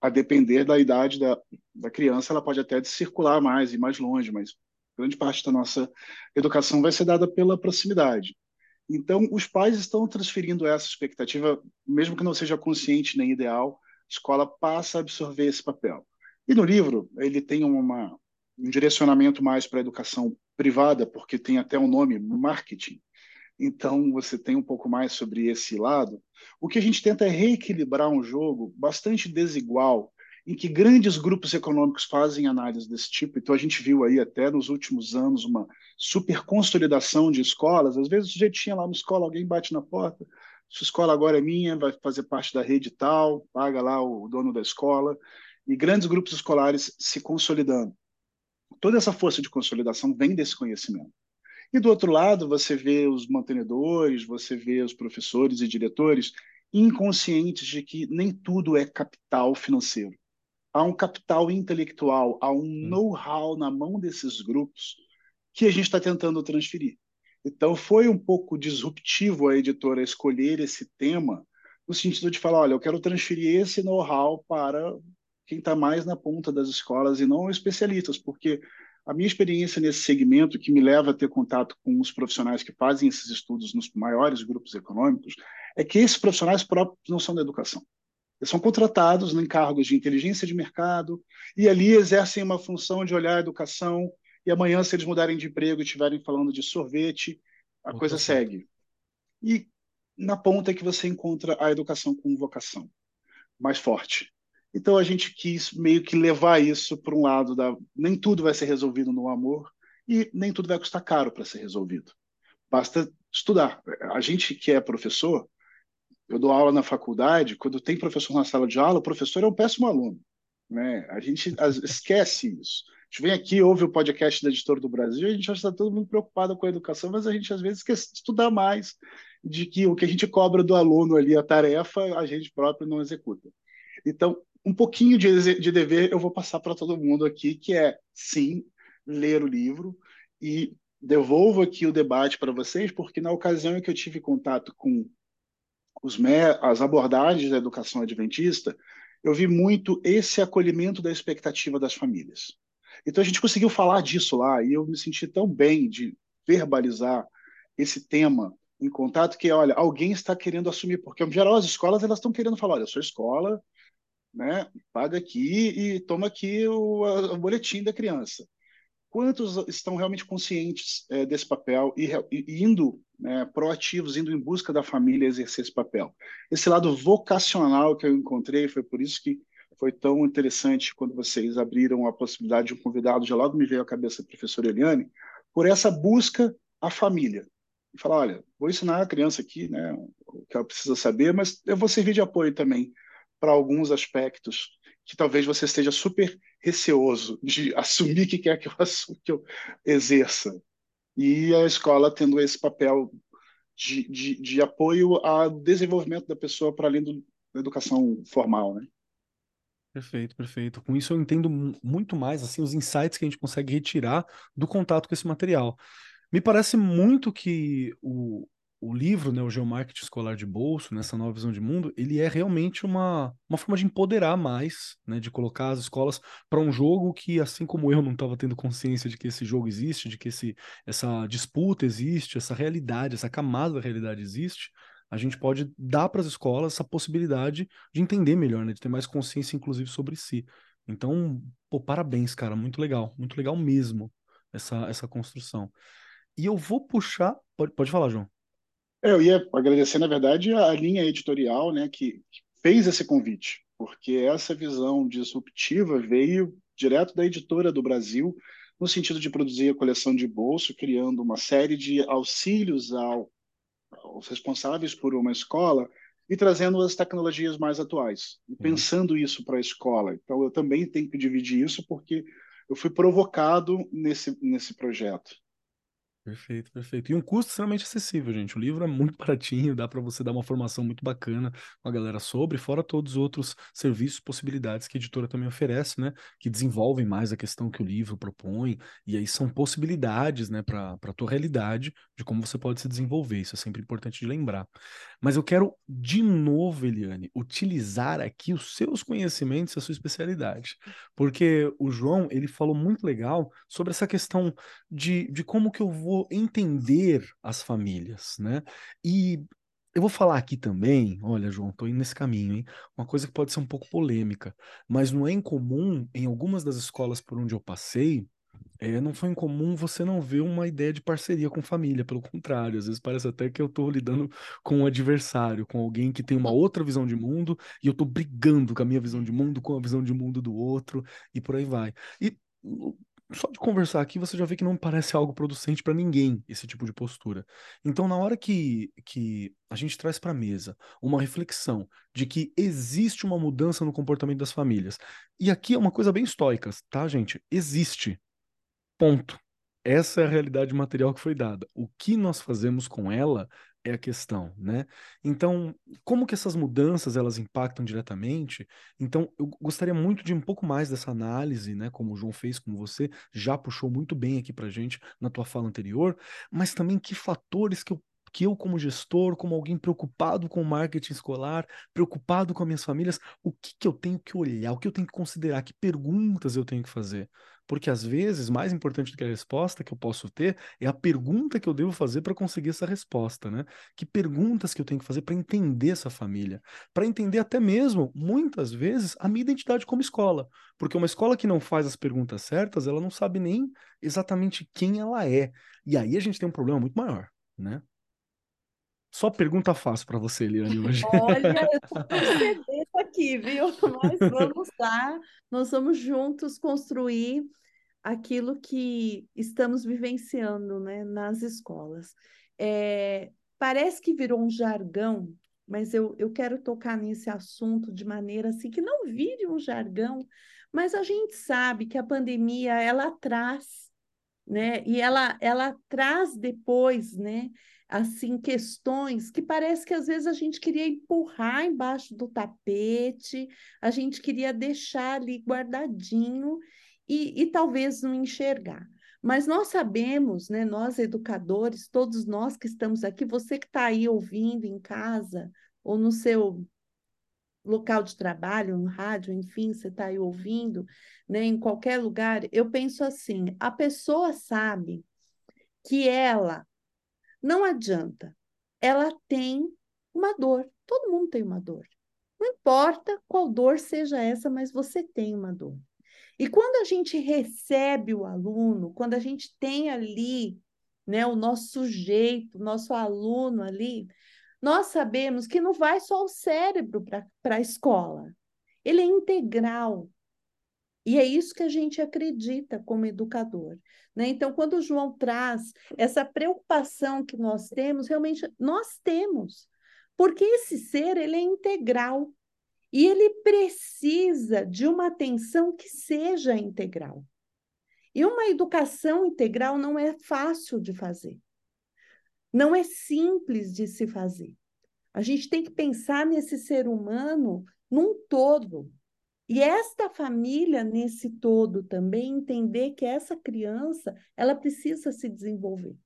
a depender da idade da, da criança, ela pode até circular mais e mais longe, mas grande parte da nossa educação vai ser dada pela proximidade. Então, os pais estão transferindo essa expectativa, mesmo que não seja consciente nem ideal, a escola passa a absorver esse papel. E no livro, ele tem uma, um direcionamento mais para a educação privada, porque tem até um nome marketing. Então, você tem um pouco mais sobre esse lado. O que a gente tenta é reequilibrar um jogo bastante desigual, em que grandes grupos econômicos fazem análise desse tipo. Então, a gente viu aí até nos últimos anos uma super consolidação de escolas. Às vezes, o sujeito tinha lá uma escola, alguém bate na porta, sua escola agora é minha, vai fazer parte da rede tal, paga lá o dono da escola, e grandes grupos escolares se consolidando. Toda essa força de consolidação vem desse conhecimento. E do outro lado, você vê os mantenedores, você vê os professores e diretores inconscientes de que nem tudo é capital financeiro. Há um capital intelectual, há um hum. know-how na mão desses grupos que a gente está tentando transferir. Então, foi um pouco disruptivo a editora escolher esse tema, no sentido de falar: olha, eu quero transferir esse know-how para quem está mais na ponta das escolas e não especialistas, porque a minha experiência nesse segmento, que me leva a ter contato com os profissionais que fazem esses estudos nos maiores grupos econômicos, é que esses profissionais próprios não são da educação. Eles são contratados em cargos de inteligência de mercado e ali exercem uma função de olhar a educação e amanhã, se eles mudarem de emprego e estiverem falando de sorvete, a Muito coisa segue. E na ponta é que você encontra a educação com vocação mais forte. Então a gente quis meio que levar isso para um lado da nem tudo vai ser resolvido no amor e nem tudo vai custar caro para ser resolvido. Basta estudar. A gente que é professor, eu dou aula na faculdade, quando tem professor na sala de aula, o professor é um péssimo aluno, né? A gente esquece isso. A gente vem aqui, ouve o podcast da Editora do Brasil, a gente está todo mundo preocupado com a educação, mas a gente às vezes esquece de estudar mais de que o que a gente cobra do aluno ali, a tarefa, a gente próprio não executa. Então, um pouquinho de, de dever eu vou passar para todo mundo aqui, que é, sim, ler o livro e devolvo aqui o debate para vocês, porque na ocasião em que eu tive contato com os, as abordagens da educação adventista, eu vi muito esse acolhimento da expectativa das famílias. Então a gente conseguiu falar disso lá e eu me senti tão bem de verbalizar esse tema em contato que, olha, alguém está querendo assumir, porque, em geral, as escolas elas estão querendo falar, olha, eu sou escola, né, paga aqui e toma aqui o, o boletim da criança. Quantos estão realmente conscientes é, desse papel e, e indo né, proativos, indo em busca da família exercer esse papel? Esse lado vocacional que eu encontrei, foi por isso que foi tão interessante quando vocês abriram a possibilidade de um convidado, já logo me veio à cabeça a professora Eliane, por essa busca à família. E falar, olha, vou ensinar a criança aqui né, o que ela precisa saber, mas eu vou servir de apoio também para alguns aspectos que talvez você esteja super receoso de assumir que quer que eu, que eu exerça. E a escola tendo esse papel de, de, de apoio ao desenvolvimento da pessoa para além do, da educação formal, né? Perfeito, perfeito. Com isso eu entendo muito mais assim os insights que a gente consegue retirar do contato com esse material. Me parece muito que o, o livro, né, o Geomarketing Escolar de Bolso, nessa nova visão de mundo, ele é realmente uma, uma forma de empoderar mais, né, de colocar as escolas para um jogo que, assim como eu não estava tendo consciência de que esse jogo existe, de que esse, essa disputa existe, essa realidade, essa camada da realidade existe, a gente pode dar para as escolas essa possibilidade de entender melhor, né, de ter mais consciência, inclusive, sobre si. Então, pô, parabéns, cara, muito legal, muito legal mesmo essa, essa construção. E eu vou puxar. Pode, pode falar, João. É, eu ia agradecer, na verdade, a linha editorial né, que, fez esse convite, porque essa visão disruptiva veio direto da editora do Brasil, no sentido de produzir a coleção de bolso, criando uma série de auxílios ao, aos responsáveis por uma escola e trazendo as tecnologias mais atuais, e uhum. pensando isso para a escola. Então, eu também tenho que dividir isso, porque eu fui provocado nesse, nesse projeto. Perfeito, perfeito. E um custo extremamente acessível, gente. O livro é muito baratinho, dá para você dar uma formação muito bacana com a galera sobre, fora todos os outros serviços, possibilidades que a editora também oferece, né? Que desenvolvem mais a questão que o livro propõe, e aí são possibilidades, né, para a tua realidade de como você pode se desenvolver. Isso é sempre importante de lembrar. Mas eu quero, de novo, Eliane, utilizar aqui os seus conhecimentos e a sua especialidade. Porque o João, ele falou muito legal sobre essa questão de, de como que eu vou entender as famílias, né? E eu vou falar aqui também, olha, João, tô indo nesse caminho, hein? Uma coisa que pode ser um pouco polêmica, mas não é incomum em algumas das escolas por onde eu passei, é, não foi incomum você não ver uma ideia de parceria com família, pelo contrário, às vezes parece até que eu estou lidando com um adversário, com alguém que tem uma outra visão de mundo e eu estou brigando com a minha visão de mundo, com a visão de mundo do outro e por aí vai. E só de conversar aqui você já vê que não parece algo producente para ninguém esse tipo de postura. Então, na hora que, que a gente traz para a mesa uma reflexão de que existe uma mudança no comportamento das famílias, e aqui é uma coisa bem estoica, tá, gente? Existe. Ponto. Essa é a realidade material que foi dada. O que nós fazemos com ela é a questão, né? Então, como que essas mudanças elas impactam diretamente? Então, eu gostaria muito de um pouco mais dessa análise, né? Como o João fez, como você já puxou muito bem aqui para gente na tua fala anterior, mas também que fatores que eu que eu, como gestor, como alguém preocupado com o marketing escolar, preocupado com as minhas famílias, o que, que eu tenho que olhar, o que eu tenho que considerar, que perguntas eu tenho que fazer. Porque às vezes, mais importante do que a resposta que eu posso ter é a pergunta que eu devo fazer para conseguir essa resposta, né? Que perguntas que eu tenho que fazer para entender essa família, para entender até mesmo, muitas vezes, a minha identidade como escola. Porque uma escola que não faz as perguntas certas, ela não sabe nem exatamente quem ela é. E aí a gente tem um problema muito maior, né? Só pergunta fácil para você, Eliane, hoje. Olha, eu tô com aqui, viu? Mas vamos lá, nós vamos juntos construir aquilo que estamos vivenciando né, nas escolas. É, parece que virou um jargão, mas eu, eu quero tocar nesse assunto de maneira assim que não vire um jargão, mas a gente sabe que a pandemia ela traz né? E ela, ela traz depois, né? Assim, questões que parece que às vezes a gente queria empurrar embaixo do tapete, a gente queria deixar ali guardadinho e, e talvez não enxergar. Mas nós sabemos, né, nós educadores, todos nós que estamos aqui, você que está aí ouvindo em casa ou no seu local de trabalho, no rádio, enfim, você está aí ouvindo, né, em qualquer lugar, eu penso assim: a pessoa sabe que ela não adianta, ela tem uma dor, todo mundo tem uma dor. Não importa qual dor seja essa, mas você tem uma dor. E quando a gente recebe o aluno, quando a gente tem ali né, o nosso sujeito, o nosso aluno ali, nós sabemos que não vai só o cérebro para a escola, ele é integral. E é isso que a gente acredita como educador. Né? Então, quando o João traz essa preocupação que nós temos, realmente nós temos, porque esse ser ele é integral e ele precisa de uma atenção que seja integral. E uma educação integral não é fácil de fazer. Não é simples de se fazer. A gente tem que pensar nesse ser humano num todo. E esta família, nesse todo também, entender que essa criança, ela precisa se desenvolver.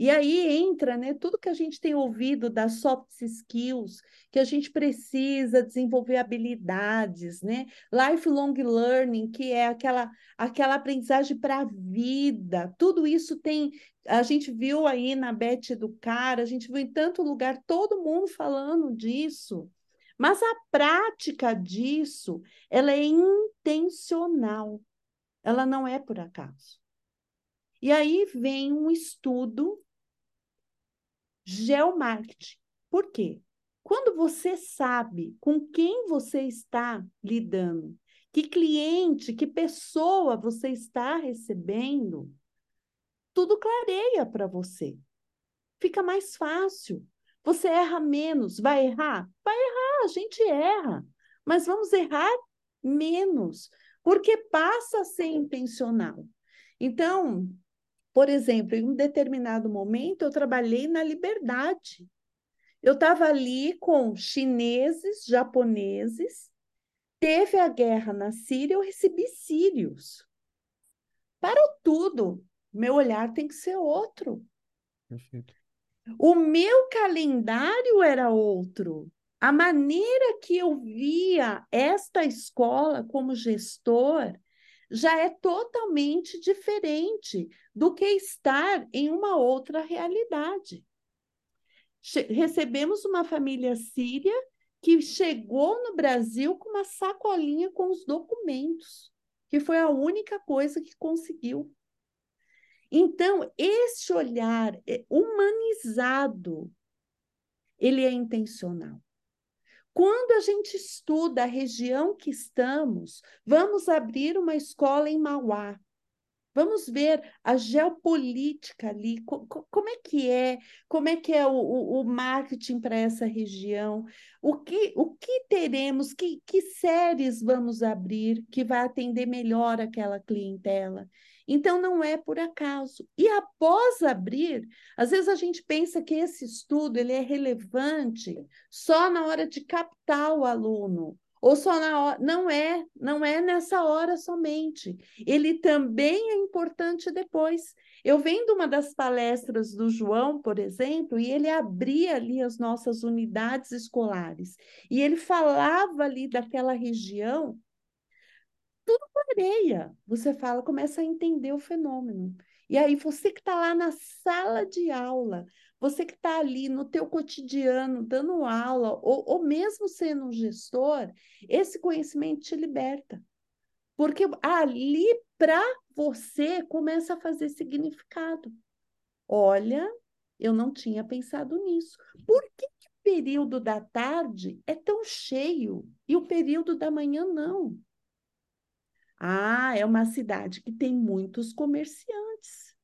E aí entra né, tudo que a gente tem ouvido das soft skills, que a gente precisa desenvolver habilidades, né? Lifelong learning, que é aquela, aquela aprendizagem para a vida. Tudo isso tem. A gente viu aí na Beth Educar, a gente viu em tanto lugar todo mundo falando disso. Mas a prática disso, ela é intencional. Ela não é por acaso. E aí vem um estudo geomarketing. Por quê? Quando você sabe com quem você está lidando, que cliente, que pessoa você está recebendo, tudo clareia para você. Fica mais fácil. Você erra menos. Vai errar? Vai errar, a gente erra. Mas vamos errar menos, porque passa a ser intencional. Então, por exemplo, em um determinado momento, eu trabalhei na Liberdade. Eu estava ali com chineses, japoneses, teve a guerra na Síria, eu recebi sírios. Parou tudo. Meu olhar tem que ser outro. Perfeito. O meu calendário era outro. A maneira que eu via esta escola como gestor já é totalmente diferente do que estar em uma outra realidade. Che recebemos uma família síria que chegou no Brasil com uma sacolinha com os documentos, que foi a única coisa que conseguiu. Então, esse olhar é humanizado, ele é intencional. Quando a gente estuda a região que estamos, vamos abrir uma escola em Mauá. Vamos ver a geopolítica ali, co como é que é, como é que é o, o, o marketing para essa região, o que, o que teremos, que, que séries vamos abrir que vai atender melhor aquela clientela. Então, não é por acaso. E após abrir, às vezes a gente pensa que esse estudo ele é relevante só na hora de captar o aluno, ou só na hora. Não é, não é nessa hora somente. Ele também é importante depois. Eu vendo uma das palestras do João, por exemplo, e ele abria ali as nossas unidades escolares, e ele falava ali daquela região tudo clareia. Você fala, começa a entender o fenômeno. E aí você que está lá na sala de aula, você que está ali no teu cotidiano, dando aula, ou, ou mesmo sendo um gestor, esse conhecimento te liberta. Porque ali, para você, começa a fazer significado. Olha, eu não tinha pensado nisso. Por que, que o período da tarde é tão cheio e o período da manhã não? Ah, é uma cidade que tem muitos comerciantes.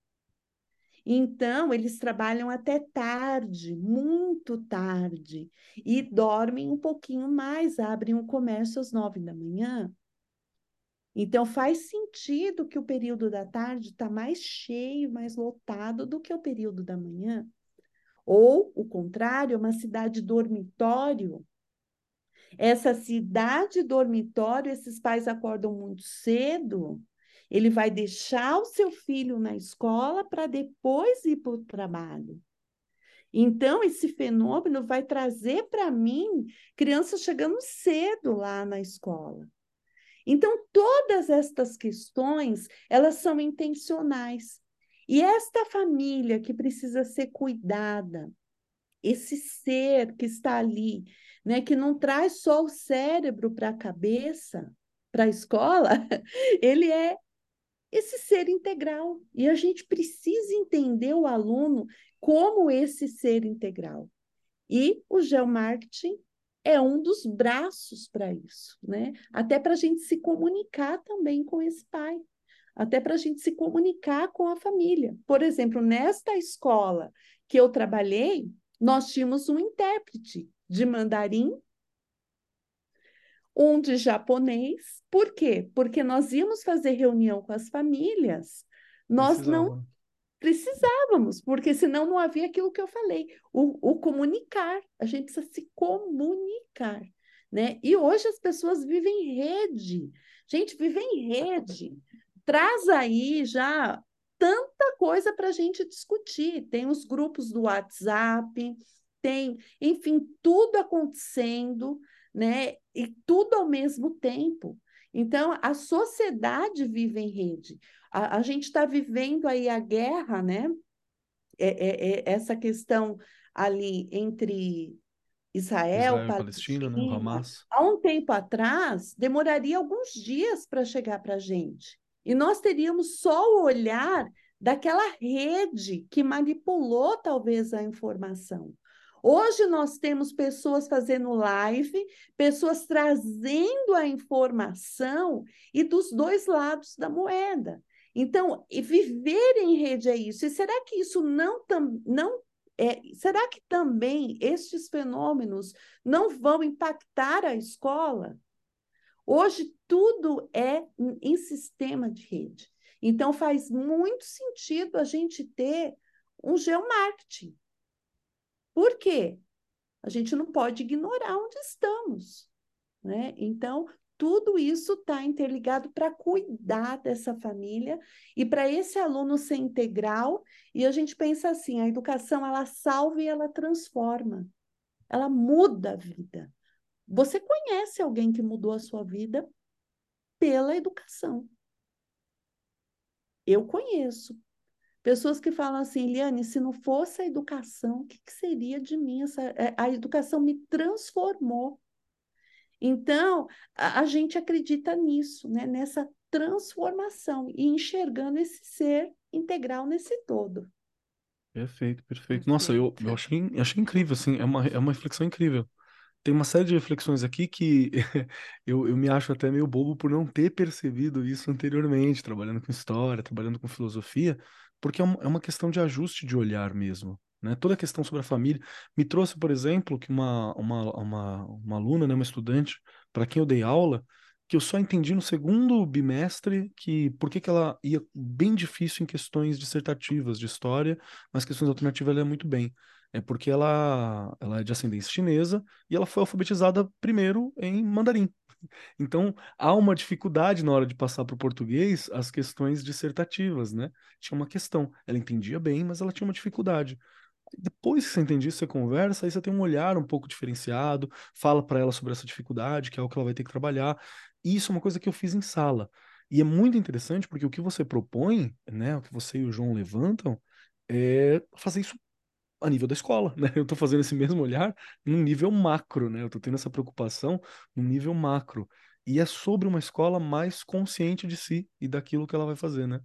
Então, eles trabalham até tarde, muito tarde, e dormem um pouquinho mais, abrem o comércio às nove da manhã. Então, faz sentido que o período da tarde está mais cheio, mais lotado do que o período da manhã. Ou, o contrário, uma cidade dormitório. Essa cidade dormitório, esses pais acordam muito cedo. Ele vai deixar o seu filho na escola para depois ir para o trabalho. Então, esse fenômeno vai trazer para mim crianças chegando cedo lá na escola. Então, todas estas questões, elas são intencionais. E esta família que precisa ser cuidada, esse ser que está ali, né, que não traz só o cérebro para a cabeça, para a escola, ele é esse ser integral. E a gente precisa entender o aluno como esse ser integral. E o geomarketing é um dos braços para isso, né? Até para a gente se comunicar também com esse pai, até para a gente se comunicar com a família. Por exemplo, nesta escola que eu trabalhei, nós tínhamos um intérprete de mandarim, um de japonês. Por quê? Porque nós íamos fazer reunião com as famílias, nós Precisava. não Precisávamos, porque senão não havia aquilo que eu falei, o, o comunicar. A gente precisa se comunicar, né? E hoje as pessoas vivem em rede. Gente, vive em rede. Traz aí já coisa para a gente discutir. Tem os grupos do WhatsApp, tem, enfim, tudo acontecendo, né? E tudo ao mesmo tempo. Então, a sociedade vive em rede. A, a gente está vivendo aí a guerra, né? É, é, é essa questão ali entre Israel, Israel Palestina, né? Hamas. Há um tempo atrás, demoraria alguns dias para chegar para a gente. E nós teríamos só o olhar daquela rede que manipulou talvez a informação. Hoje nós temos pessoas fazendo live, pessoas trazendo a informação e dos dois lados da moeda. Então, viver em rede é isso. E será que isso não, não é, será que também estes fenômenos não vão impactar a escola? Hoje tudo é em sistema de rede. Então faz muito sentido a gente ter um geomarketing. Por quê? A gente não pode ignorar onde estamos. Né? Então, tudo isso está interligado para cuidar dessa família e para esse aluno ser integral. E a gente pensa assim: a educação ela salva e ela transforma, ela muda a vida. Você conhece alguém que mudou a sua vida pela educação? Eu conheço. Pessoas que falam assim, Liane, se não fosse a educação, o que, que seria de mim? Essa, é, a educação me transformou. Então, a, a, gente acredita nisso, né? nessa transformação e enxergando esse ser integral nesse todo. Perfeito, perfeito. Nossa, eu, eu achei, achei incrível, assim, é uma, é uma reflexão incrível tem uma série de reflexões aqui que eu, eu me acho até meio bobo por não ter percebido isso anteriormente, trabalhando com história, trabalhando com filosofia, porque é uma, é uma questão de ajuste de olhar mesmo. Né? Toda a questão sobre a família me trouxe, por exemplo, que uma, uma, uma, uma aluna, né, uma estudante, para quem eu dei aula, que eu só entendi no segundo bimestre que por que, que ela ia bem difícil em questões dissertativas de história, mas questões alternativas ela ia muito bem é porque ela, ela é de ascendência chinesa e ela foi alfabetizada primeiro em mandarim. Então, há uma dificuldade na hora de passar para o português as questões dissertativas, né? Tinha uma questão. Ela entendia bem, mas ela tinha uma dificuldade. Depois que você entende isso, você conversa, aí você tem um olhar um pouco diferenciado, fala para ela sobre essa dificuldade, que é o que ela vai ter que trabalhar. E isso é uma coisa que eu fiz em sala. E é muito interessante porque o que você propõe, né, o que você e o João levantam, é fazer isso a nível da escola, né? Eu estou fazendo esse mesmo olhar num nível macro, né? Eu estou tendo essa preocupação no nível macro. E é sobre uma escola mais consciente de si e daquilo que ela vai fazer, né?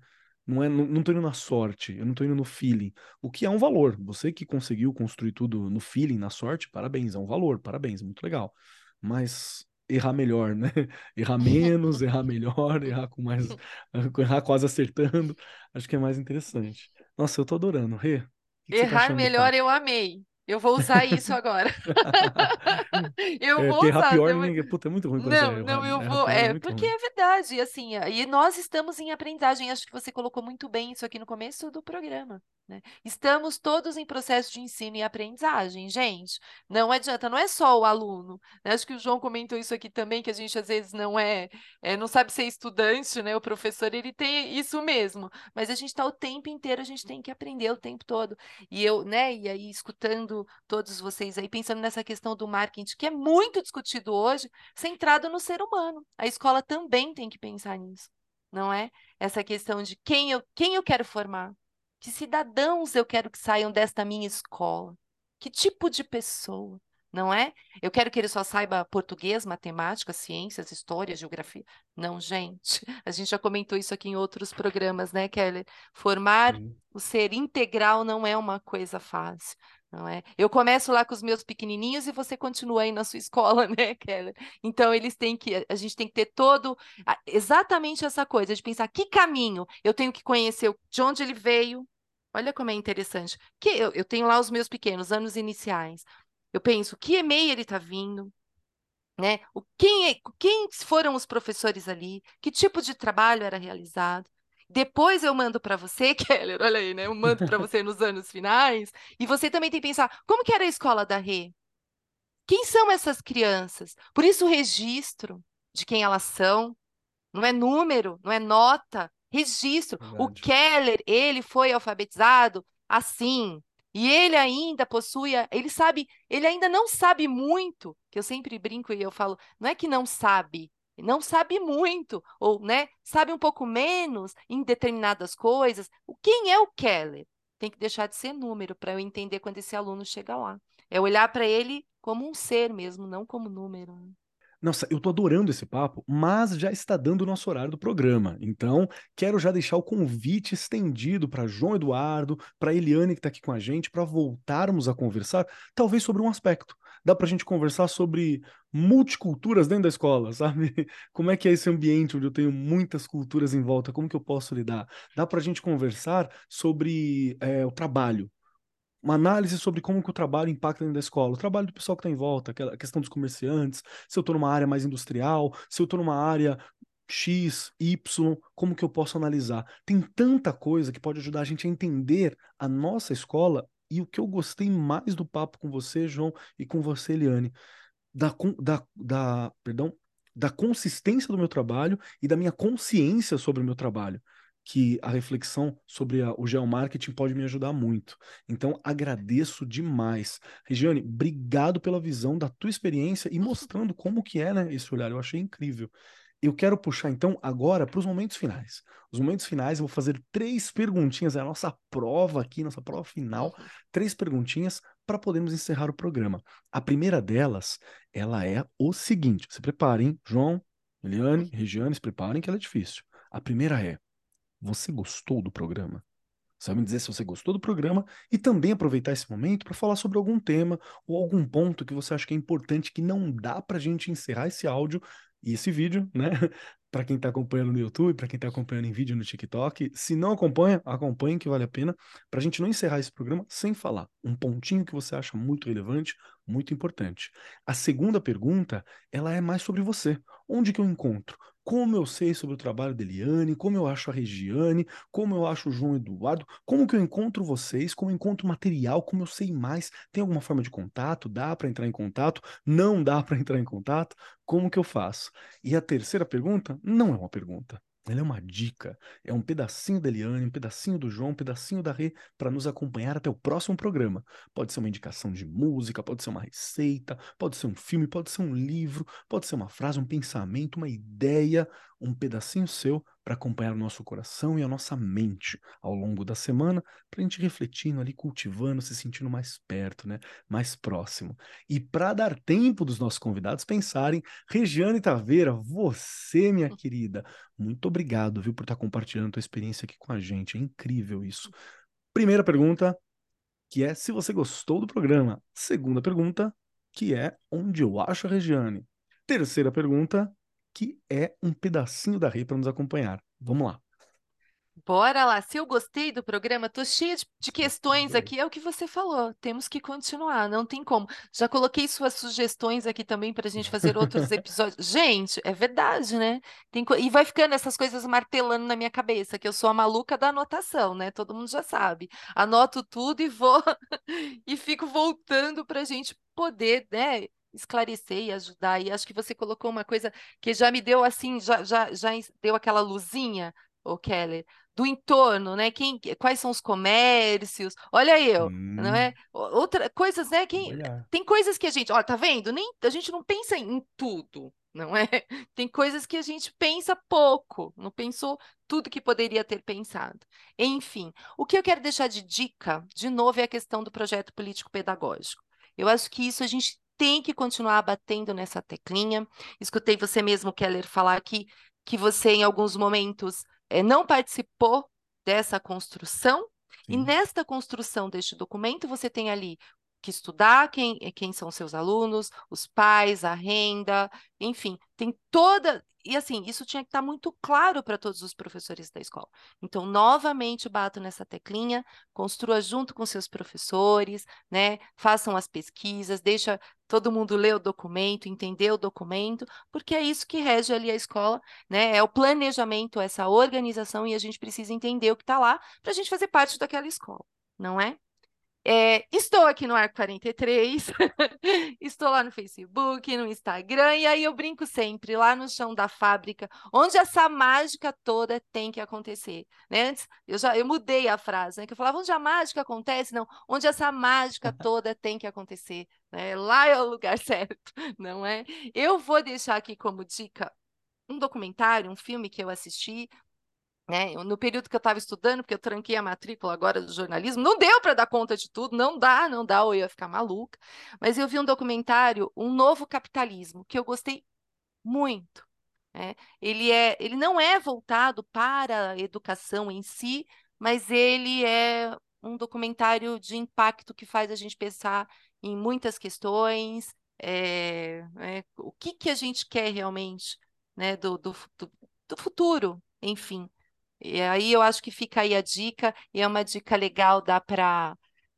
Não é, não, não tô indo na sorte, eu não estou indo no feeling, o que é um valor. Você que conseguiu construir tudo no feeling, na sorte, parabéns, é um valor, parabéns, muito legal. Mas errar melhor, né? Errar menos, errar melhor, errar com mais, errar quase acertando, acho que é mais interessante. Nossa, eu tô adorando, Rê. Que Errar tá melhor, eu amei. Eu vou usar isso agora. eu É, vou usar. hour, uma- ninguém... Puta, é muito ruim Não, é, não, eu é, vou. É, muito porque ruim. é verdade, e assim, e nós estamos em aprendizagem. Acho que você colocou muito bem isso aqui no começo do programa, né? Estamos todos em processo de ensino e aprendizagem, gente. Não adianta, não é só o aluno. né? Acho que o João comentou isso aqui também, que a gente às vezes não é, é, não sabe ser estudante, né? O professor, ele tem isso mesmo. Mas a gente está o tempo inteiro, a gente tem que aprender o tempo todo. E eu, né, e aí escutando todos vocês aí, pensando nessa questão do marketing, que é muito discutido hoje, centrado no ser humano. A escola também tem que pensar nisso, não é? Essa questão de quem eu, quem eu quero formar, que cidadãos eu quero que saiam desta minha escola, que tipo de pessoa, não é? Eu quero que ele só saiba português, matemática, ciências, história, geografia. Não, gente. A gente já comentou isso aqui em outros programas, né, Keller? Formar Sim. o ser integral não é uma coisa fácil, não é? Eu começo lá com os meus pequenininhos e você continua aí na sua escola, né, Keller? Então eles têm que, a gente tem que ter todo exatamente essa coisa de pensar que caminho eu tenho que conhecer, de onde ele veio. Olha como é interessante. Que eu, eu tenho lá os meus pequenos anos iniciais. Eu penso que e-mail ele está vindo, né? O, quem, é- quem foram os professores ali? Que tipo de trabalho era realizado? Depois eu mando para você, Keller, olha aí, né? Eu mando para você nos anos finais, e você também tem que pensar, como que era a escola da Rê? Quem são essas crianças? Por isso o registro de quem elas são, não é número, não é nota, registro. O Verdade. Keller, ele foi alfabetizado assim, e ele ainda possui, ele sabe, ele ainda não sabe muito, que eu sempre brinco e eu falo, não é que não sabe, não sabe muito, ou, né, sabe um pouco menos em determinadas coisas. Quem é o Keller? Tem que deixar de ser número para eu entender quando esse aluno chega lá. É olhar para ele como um ser mesmo, não como número. né? Nossa, eu tô adorando esse papo, mas já está dando o nosso horário do programa. Então, quero já deixar o convite estendido para João Eduardo, para Eliane que está aqui com a gente, para voltarmos a conversar, talvez sobre um aspecto. Dá para a gente conversar sobre multiculturas dentro da escola, sabe? Como é que é esse ambiente onde eu tenho muitas culturas em volta? Como que eu posso lidar? Dá para a gente conversar sobre é, o trabalho uma análise sobre como que o trabalho impacta dentro da escola, o trabalho do pessoal que está em volta, aquela questão dos comerciantes, se eu estou numa área mais industrial, se eu estou numa área X, Y, como que eu posso analisar? Tem tanta coisa que pode ajudar a gente a entender a nossa escola e o que eu gostei mais do papo com você, João, e com você, Eliane, da, da, da, perdão, da consistência do meu trabalho e da minha consciência sobre o meu trabalho, que a reflexão sobre a- o geomarketing pode me ajudar muito. Então, agradeço demais. Regiane, obrigado pela visão da tua experiência e mostrando como que é, né, esse olhar. Eu achei incrível. Eu quero puxar, então, agora para os momentos finais. Os momentos finais, eu vou fazer três perguntinhas, é a nossa prova aqui, nossa prova final. Três perguntinhas para podermos encerrar o programa. A primeira delas, ela é o seguinte: se preparem, João, Eliane, Regiane, se preparem que ela é difícil. A primeira é: você gostou do programa? Você vai me dizer se você gostou do programa e também aproveitar esse momento para falar sobre algum tema ou algum ponto que você acha que é importante que não dá para a gente encerrar esse áudio e esse vídeo, né? Para quem está acompanhando no YouTube, para quem está acompanhando em vídeo no TikTok. Se não acompanha, acompanhe que vale a pena, para a gente não encerrar esse programa sem falar. Um pontinho que você acha muito relevante, muito importante. A segunda pergunta, ela é mais sobre você. Onde que eu encontro? Como eu sei sobre o trabalho da Eliane, como eu acho a Regiane, como eu acho o João Eduardo, como que eu encontro vocês, como eu encontro material, como eu sei mais. Tem alguma forma de contato? Dá para entrar em contato? Não dá para entrar em contato? Como que eu faço? E a terceira pergunta não é uma pergunta. Ela é uma dica, é um pedacinho da Eliane, um pedacinho do João, um pedacinho da Rê para nos acompanhar até o próximo programa. Pode ser uma indicação de música, pode ser uma receita, pode ser um filme, pode ser um livro, pode ser uma frase, um pensamento, uma ideia, um pedacinho seu para acompanhar o nosso coração e a nossa mente ao longo da semana, para a gente refletindo ali, cultivando, se sentindo mais perto, né? Mais próximo. E para dar tempo dos nossos convidados pensarem, Regiane Taveira, você, minha querida, muito obrigado, viu, por estar compartilhando a tua experiência aqui com a gente. É incrível isso. Primeira pergunta, que é se você gostou do programa. Segunda pergunta, que é onde eu acho a Regiane. Terceira pergunta, que é um pedacinho da Rei para nos acompanhar. Vamos lá. Bora lá. Se eu gostei do programa, tô cheia de, de questões aqui. É o que você falou. Temos que continuar, não tem como. Já coloquei suas sugestões aqui também para a gente fazer outros episódios. Gente, é verdade, né? Tem co... E vai ficando essas coisas martelando na minha cabeça, que eu sou a maluca da anotação, né? Todo mundo já sabe. Anoto tudo e vou e fico voltando para a gente poder, né? Esclarecer e ajudar. E acho que você colocou uma coisa que já me deu assim, já, já, já deu aquela luzinha, o Keller, do entorno, né? Quem, quais são os comércios? Olha eu, hum. não é? Outra coisas, né? Quem, tem coisas que a gente, ó, tá vendo? Nem a gente não pensa em tudo, não é? Tem coisas que a gente pensa pouco, não pensou tudo que poderia ter pensado. Enfim, o que eu quero deixar de dica, de novo, é a questão do projeto político-pedagógico. Eu acho que isso a gente tem que continuar batendo nessa teclinha. Escutei você mesmo, Keller, falar aqui que você, em alguns momentos, é, não participou dessa construção, Sim. e nesta construção deste documento você tem ali que estudar quem, quem são seus alunos, os pais, a renda, enfim, tem toda. E assim, isso tinha que estar muito claro para todos os professores da escola. Então, novamente, bato nessa teclinha, construa junto com seus professores, né? Façam as pesquisas, deixa todo mundo ler o documento, entender o documento, porque é isso que rege ali a escola, né? É o planejamento, essa organização, e a gente precisa entender o que está lá para a gente fazer parte daquela escola, não é? É, estou aqui no Arco 43, estou lá no Facebook, no Instagram, e aí eu brinco sempre, lá no chão da fábrica, onde essa mágica toda tem que acontecer. Né? Antes, eu já eu mudei a frase, né? que eu falava, onde a mágica acontece? Não, onde essa mágica toda tem que acontecer. Né? Lá é o lugar certo, não é? Eu vou deixar aqui como dica um documentário, um filme que eu assisti, né? No período que eu estava estudando, porque eu tranquei a matrícula agora do jornalismo, não deu para dar conta de tudo, não dá, não dá, ou eu ia ficar maluca. Mas eu vi um documentário, Um Novo Capitalismo, que eu gostei muito. Né? Ele, é, ele não é voltado para a educação em si, mas ele é um documentário de impacto que faz a gente pensar em muitas questões, é, é, o que, que a gente quer realmente né, do, do, do, do futuro, enfim. E aí eu acho que fica aí a dica, e é uma dica legal, dá para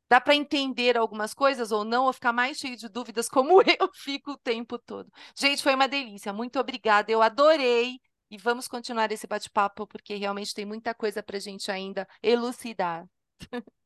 dá para entender algumas coisas ou não, ou ficar mais cheio de dúvidas, como eu fico o tempo todo. Gente, foi uma delícia. Muito obrigada. Eu adorei. E vamos continuar esse bate-papo, porque realmente tem muita coisa para a gente ainda elucidar.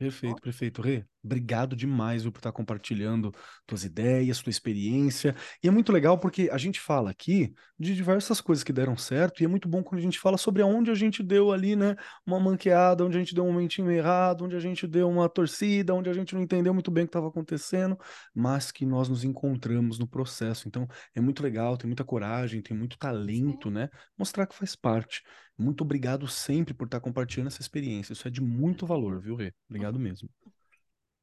Perfeito, perfeito. Rê, obrigado demais viu, por estar compartilhando tuas ideias, tua experiência. E é muito legal porque a gente fala aqui de diversas coisas que deram certo, e é muito bom quando a gente fala sobre aonde a gente deu ali, né, uma manqueada, onde a gente deu um momentinho errado, onde a gente deu uma torcida, onde a gente não entendeu muito bem o que estava acontecendo, mas que nós nos encontramos no processo. Então, é muito legal, tem muita coragem, tem muito talento, né? Mostrar que faz parte. Muito obrigado sempre por estar compartilhando essa experiência. Isso é de muito valor, viu, Rê? Obrigado mesmo.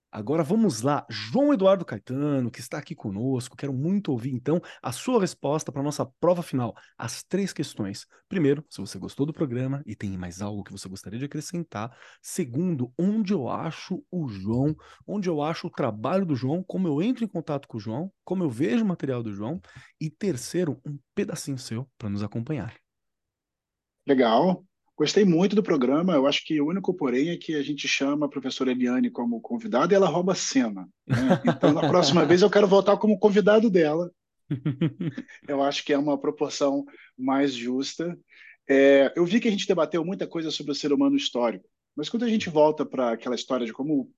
Agora vamos lá, João Eduardo Caetano, que está aqui conosco. Quero muito ouvir então a sua resposta para a nossa prova final, as três questões. Primeiro, se você gostou do programa e tem mais algo que você gostaria de acrescentar. Segundo, onde eu acho o João, onde eu acho o trabalho do João, como eu entro em contato com o João, como eu vejo o material do João. E terceiro, um pedacinho seu para nos acompanhar. Legal. Gostei muito do programa. Eu acho que o único porém é que a gente chama a professora Eliane como convidada e ela rouba a cena. Né? Então, na próxima vez, eu quero voltar como convidado dela. Eu acho que é uma proporção mais justa. É, eu vi que a gente debateu muita coisa sobre o ser humano histórico, mas quando a gente volta para aquela história de como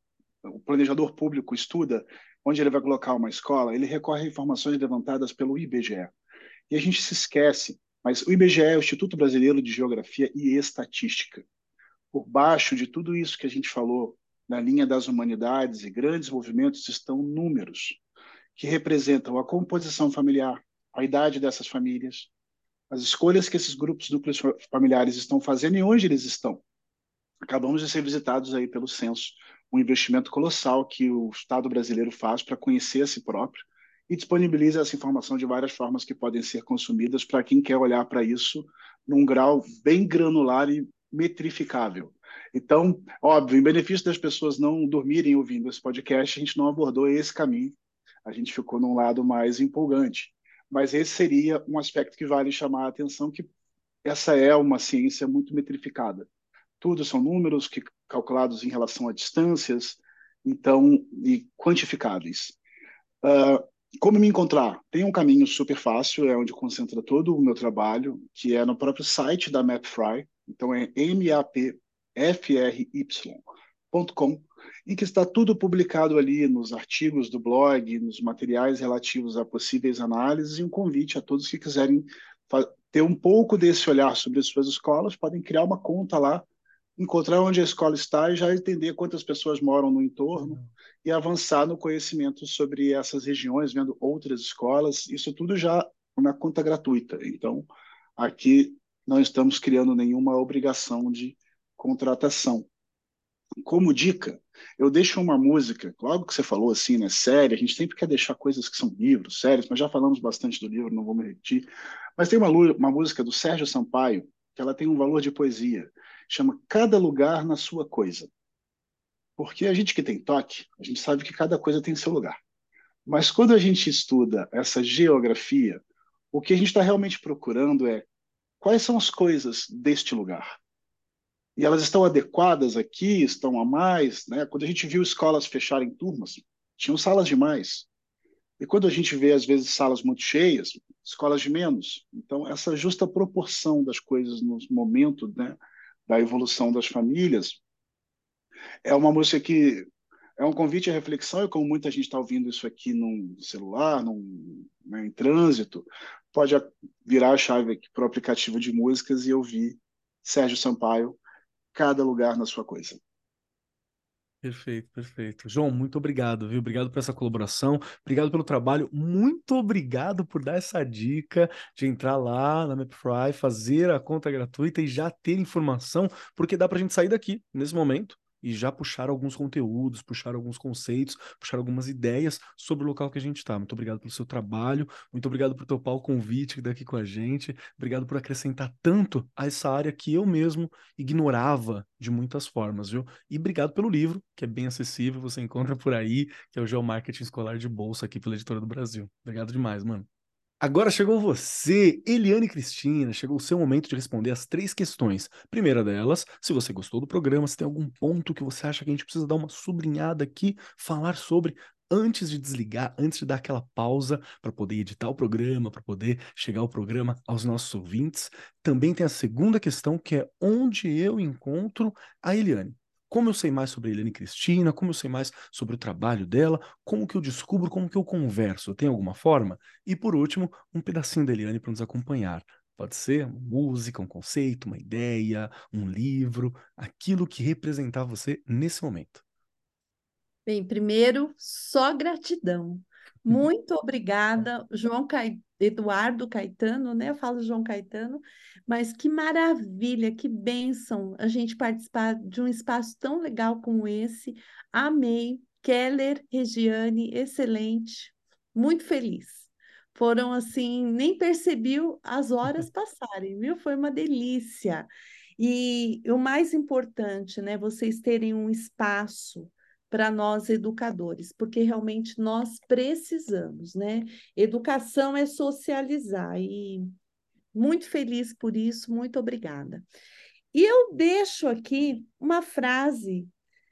o planejador público estuda onde ele vai colocar uma escola, ele recorre a informações levantadas pelo IBGE. E a gente se esquece mas o IBGE é o Instituto Brasileiro de Geografia e Estatística. Por baixo de tudo isso que a gente falou, na linha das humanidades e grandes movimentos, estão números que representam a composição familiar, a idade dessas famílias, as escolhas que esses grupos núcleos familiares estão fazendo e onde eles estão. Acabamos de ser visitados aí pelo censo, um investimento colossal que o Estado brasileiro faz para conhecer a si próprio e disponibiliza essa informação de várias formas que podem ser consumidas para quem quer olhar para isso num grau bem granular e metrificável. Então, óbvio, em benefício das pessoas não dormirem ouvindo esse podcast, a gente não abordou esse caminho. A gente ficou num lado mais empolgante. Mas esse seria um aspecto que vale chamar a atenção, que essa é uma ciência muito metrificada. Tudo são números que calculados em relação a distâncias, então e quantificáveis. Uh, como me encontrar? Tem um caminho super fácil, é onde concentra todo o meu trabalho, que é no próprio site da MapFry. Então é mapfry.com, em que está tudo publicado ali nos artigos do blog, nos materiais relativos a possíveis análises e um convite a todos que quiserem ter um pouco desse olhar sobre as suas escolas, podem criar uma conta lá, encontrar onde a escola está e já entender quantas pessoas moram no entorno uhum. e avançar no conhecimento sobre essas regiões, vendo outras escolas, isso tudo já na conta gratuita. Então, aqui não estamos criando nenhuma obrigação de contratação. Como dica, eu deixo uma música, logo que você falou assim, né, série, a gente sempre quer deixar coisas que são livros, séries, mas já falamos bastante do livro, não vou me repetir. Mas tem uma, uma música do Sérgio Sampaio, que ela tem um valor de poesia, chama Cada Lugar na Sua Coisa. Porque a gente que tem toque, a gente sabe que cada coisa tem seu lugar. Mas quando a gente estuda essa geografia, o que a gente está realmente procurando é quais são as coisas deste lugar e elas estão adequadas aqui, estão a mais, né? Quando a gente viu escolas fecharem turmas, tinham salas demais. E quando a gente vê às vezes salas muito cheias, escolas de menos. Então essa justa proporção das coisas no momento, né, da evolução das famílias é uma música que é um convite à reflexão e como muita gente está ouvindo isso aqui num celular, num, né, em trânsito, pode virar a chave para o aplicativo de músicas e ouvir Sérgio Sampaio cada lugar na sua coisa. Perfeito, perfeito. João, muito obrigado, viu? Obrigado por essa colaboração, obrigado pelo trabalho, muito obrigado por dar essa dica de entrar lá na MapFry, fazer a conta gratuita e já ter informação, porque dá para a gente sair daqui nesse momento e já puxar alguns conteúdos, puxar alguns conceitos, puxar algumas ideias sobre o local que a gente está. Muito obrigado pelo seu trabalho, muito obrigado por topar o convite daqui com a gente, obrigado por acrescentar tanto a essa área que eu mesmo ignorava de muitas formas, viu? E obrigado pelo livro, que é bem acessível, você encontra por aí, que é o Geomarketing Escolar de Bolsa aqui pela Editora do Brasil. Obrigado demais, mano. Agora chegou você, Eliane Cristina, chegou o seu momento de responder as três questões. Primeira delas, se você gostou do programa, se tem algum ponto que você acha que a gente precisa dar uma sublinhada aqui, falar sobre, antes de desligar, antes de dar aquela pausa para poder editar o programa, para poder chegar o programa aos nossos ouvintes. Também tem a segunda questão, que é onde eu encontro a Eliane como eu sei mais sobre a Helene Cristina, como eu sei mais sobre o trabalho dela, como que eu descubro, como que eu converso, tem alguma forma? E por último, um pedacinho da Eliane para nos acompanhar. Pode ser uma música, um conceito, uma ideia, um livro, aquilo que representar você nesse momento. Bem, primeiro, só gratidão. Muito obrigada, João Caetano. Eduardo Caetano, né? Eu falo João Caetano, mas que maravilha, que bênção a gente participar de um espaço tão legal como esse. Amei. Keller, Regiane, excelente, muito feliz. Foram assim, nem percebiu as horas passarem, viu? Foi uma delícia. E o mais importante, né? Vocês terem um espaço para nós educadores, porque realmente nós precisamos, né? Educação é socializar e muito feliz por isso, muito obrigada. E eu deixo aqui uma frase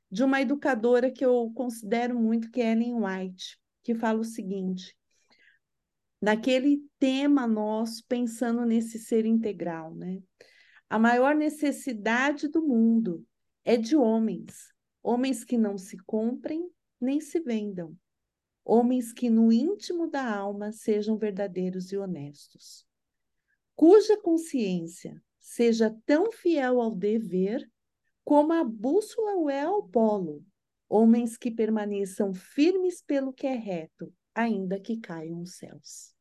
de uma educadora que eu considero muito, que é Ellen White, que fala o seguinte: naquele tema nosso, pensando nesse ser integral, né? A maior necessidade do mundo é de homens homens que não se comprem nem se vendam, homens que no íntimo da alma sejam verdadeiros e honestos, cuja consciência seja tão fiel ao dever como a bússola o é ao polo, homens que permaneçam firmes pelo que é reto, ainda que caiam os céus.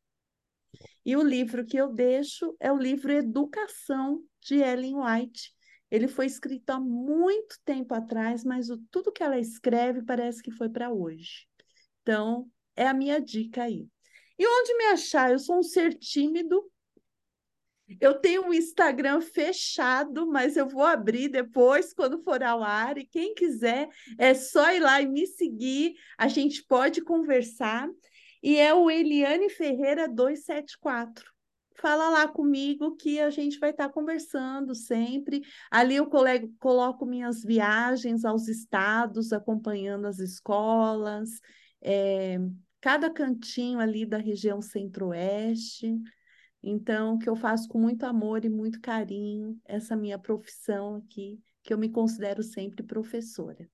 E o livro que eu deixo é o livro Educação, de Ellen White, ele foi escrito há muito tempo atrás, mas o, tudo que ela escreve parece que foi para hoje. Então, é a minha dica aí. E onde me achar? Eu sou um ser tímido. Eu tenho um Instagram fechado, mas eu vou abrir depois, quando for ao ar. E quem quiser, é só ir lá e me seguir. A gente pode conversar. E é o Eliane Ferreira 274. Fala lá comigo que a gente vai estar conversando sempre. Ali eu coloco minhas viagens aos estados, acompanhando as escolas, é, cada cantinho ali da região centro-oeste. Então, que eu faço com muito amor e muito carinho essa minha profissão aqui, que eu me considero sempre professora.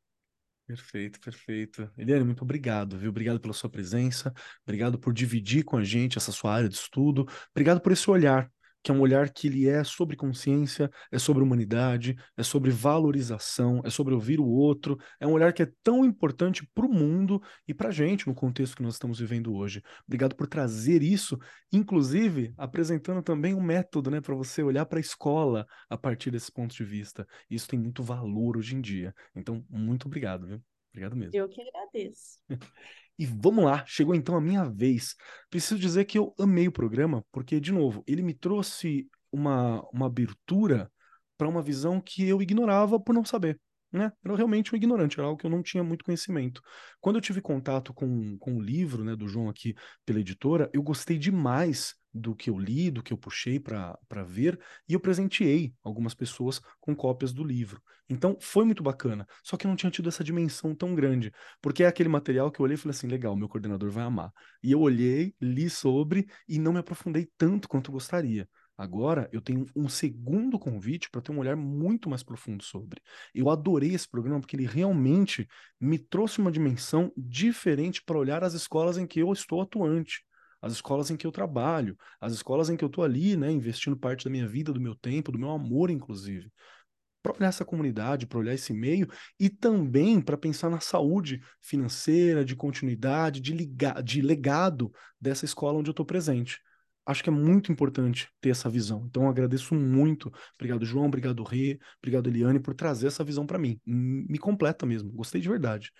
Perfeito, perfeito. Eliane, muito obrigado, viu? Obrigado pela sua presença, obrigado por dividir com a gente essa sua área de estudo, obrigado por esse olhar que é um olhar que ele é sobre consciência, é sobre humanidade, é sobre valorização, é sobre ouvir o outro, é um olhar que é tão importante para o mundo e para a gente no contexto que nós estamos vivendo hoje. Obrigado por trazer isso, inclusive apresentando também um método, né, para você olhar para a escola a partir desse ponto de vista. Isso tem muito valor hoje em dia. Então, muito obrigado, viu? Obrigado mesmo. Eu que agradeço. E vamos lá, chegou então a minha vez. Preciso dizer que eu amei o programa, porque, de novo, ele me trouxe uma, uma abertura para uma visão que eu ignorava por não saber. Né? Era realmente um ignorante, era algo que eu não tinha muito conhecimento. Quando eu tive contato com, com o livro né, do João aqui pela editora, eu gostei demais do que eu li, do que eu puxei para ver, e eu presenteei algumas pessoas com cópias do livro. Então foi muito bacana, só que eu não tinha tido essa dimensão tão grande, porque é aquele material que eu olhei e falei assim: legal, meu coordenador vai amar. E eu olhei, li sobre e não me aprofundei tanto quanto eu gostaria. Agora eu tenho um segundo convite para ter um olhar muito mais profundo sobre. Eu adorei esse programa porque ele realmente me trouxe uma dimensão diferente para olhar as escolas em que eu estou atuante as escolas em que eu trabalho, as escolas em que eu estou ali, né, investindo parte da minha vida, do meu tempo, do meu amor, inclusive. Para olhar essa comunidade, para olhar esse meio e também para pensar na saúde financeira, de continuidade, de, liga, de legado dessa escola onde eu estou presente. Acho que é muito importante ter essa visão. Então, agradeço muito. Obrigado, João. Obrigado, Rê. Obrigado, Eliane, por trazer essa visão para mim. Me completa mesmo. Gostei de verdade.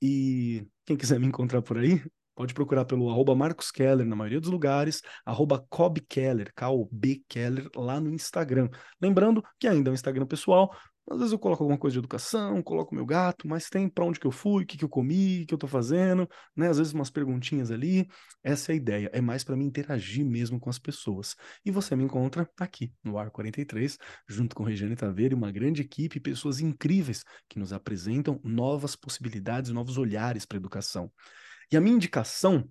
E quem quiser me encontrar por aí, Pode procurar pelo arroba Marcos Keller na maioria dos lugares, arroba Cobb Keller, K-O-B Keller, lá no Instagram. Lembrando que ainda é um Instagram pessoal, às vezes eu coloco alguma coisa de educação, coloco meu gato, mas tem para onde que eu fui, o que, que eu comi, o que eu estou fazendo, né? Às vezes umas perguntinhas ali. Essa é a ideia, é mais para me interagir mesmo com as pessoas. E você me encontra aqui no Ar 43, junto com Regiane Taveira e uma grande equipe, pessoas incríveis que nos apresentam novas possibilidades, novos olhares para educação. E a minha indicação,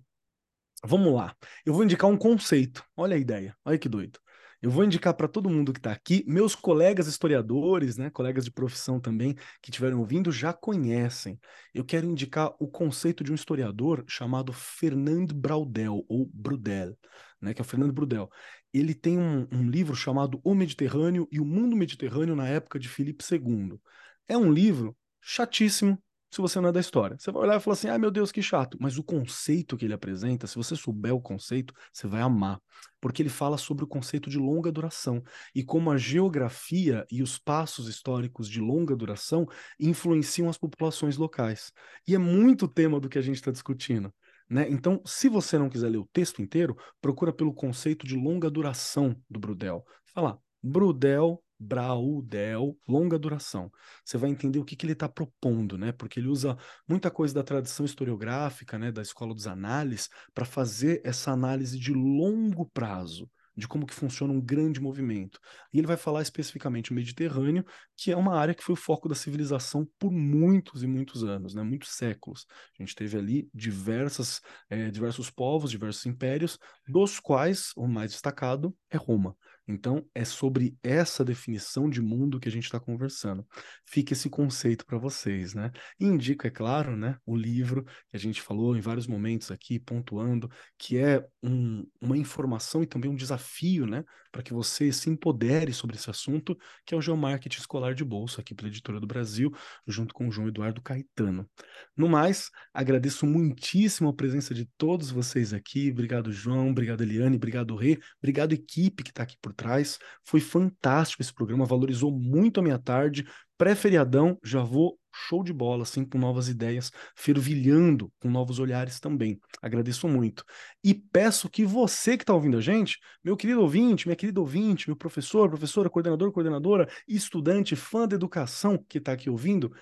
vamos lá, eu vou indicar um conceito. Olha a ideia, olha que doido. Eu vou indicar para todo mundo que está aqui, meus colegas historiadores, né, colegas de profissão também, que estiveram ouvindo, já conhecem. Eu quero indicar o conceito de um historiador chamado Fernand Braudel, ou Brudel, né, que é o Fernando Brudel. Ele tem um, um livro chamado O Mediterrâneo e o Mundo Mediterrâneo na época de Filipe II. É um livro chatíssimo, se você não é da história. Você vai olhar e falar assim: ah, meu Deus, que chato. Mas o conceito que ele apresenta, se você souber o conceito, você vai amar. Porque ele fala sobre o conceito de longa duração e como a geografia e os passos históricos de longa duração influenciam as populações locais. E é muito tema do que a gente está discutindo. Né? Então, se você não quiser ler o texto inteiro, procura pelo conceito de longa duração do Brudel. Fala, Brudel Braudel, longa duração. Você vai entender o que, que ele está propondo, né? Porque ele usa muita coisa da tradição historiográfica, né, da escola dos análises, para fazer essa análise de longo prazo, de como que funciona um grande movimento. E ele vai falar especificamente o Mediterrâneo, que é uma área que foi o foco da civilização por muitos e muitos anos, né? muitos séculos. A gente teve ali diversas, é, diversos povos, diversos impérios, dos quais o mais destacado é Roma. Então, é sobre essa definição de mundo que a gente está conversando. Fica esse conceito para vocês, né? E indico, é claro, né, o livro que a gente falou em vários momentos aqui, pontuando, que é um, uma informação e também um desafio, né, para que você se empodere sobre esse assunto, que é o Geomarketing Escolar de Bolsa, aqui pela Editora do Brasil, junto com o João Eduardo Caetano. No mais, agradeço muitíssimo a presença de todos vocês aqui. Obrigado, João. Obrigado, Eliane. Obrigado, Rê. Obrigado, equipe que está aqui por trás. Foi fantástico esse programa, valorizou muito a minha tarde. Pré-feriadão, já vou show de bola, assim, com novas ideias, fervilhando com novos olhares também. Agradeço muito. E peço que você que está ouvindo a gente, meu querido ouvinte, minha querida ouvinte, meu professor, professora, coordenador, coordenadora, estudante, fã da educação que está aqui ouvindo,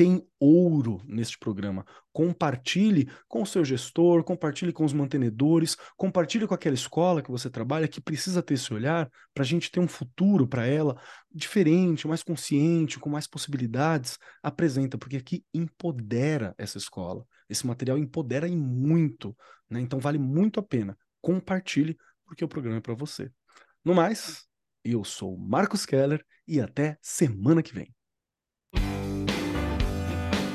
tem ouro neste programa. Compartilhe com o seu gestor, compartilhe com os mantenedores, compartilhe com aquela escola que você trabalha que precisa ter esse olhar para a gente ter um futuro para ela diferente, mais consciente, com mais possibilidades. Apresenta, porque aqui empodera essa escola. Esse material empodera e muito, né? Então vale muito a pena. Compartilhe, porque o programa é para você. No mais, eu sou Marcos Keller e até semana que vem.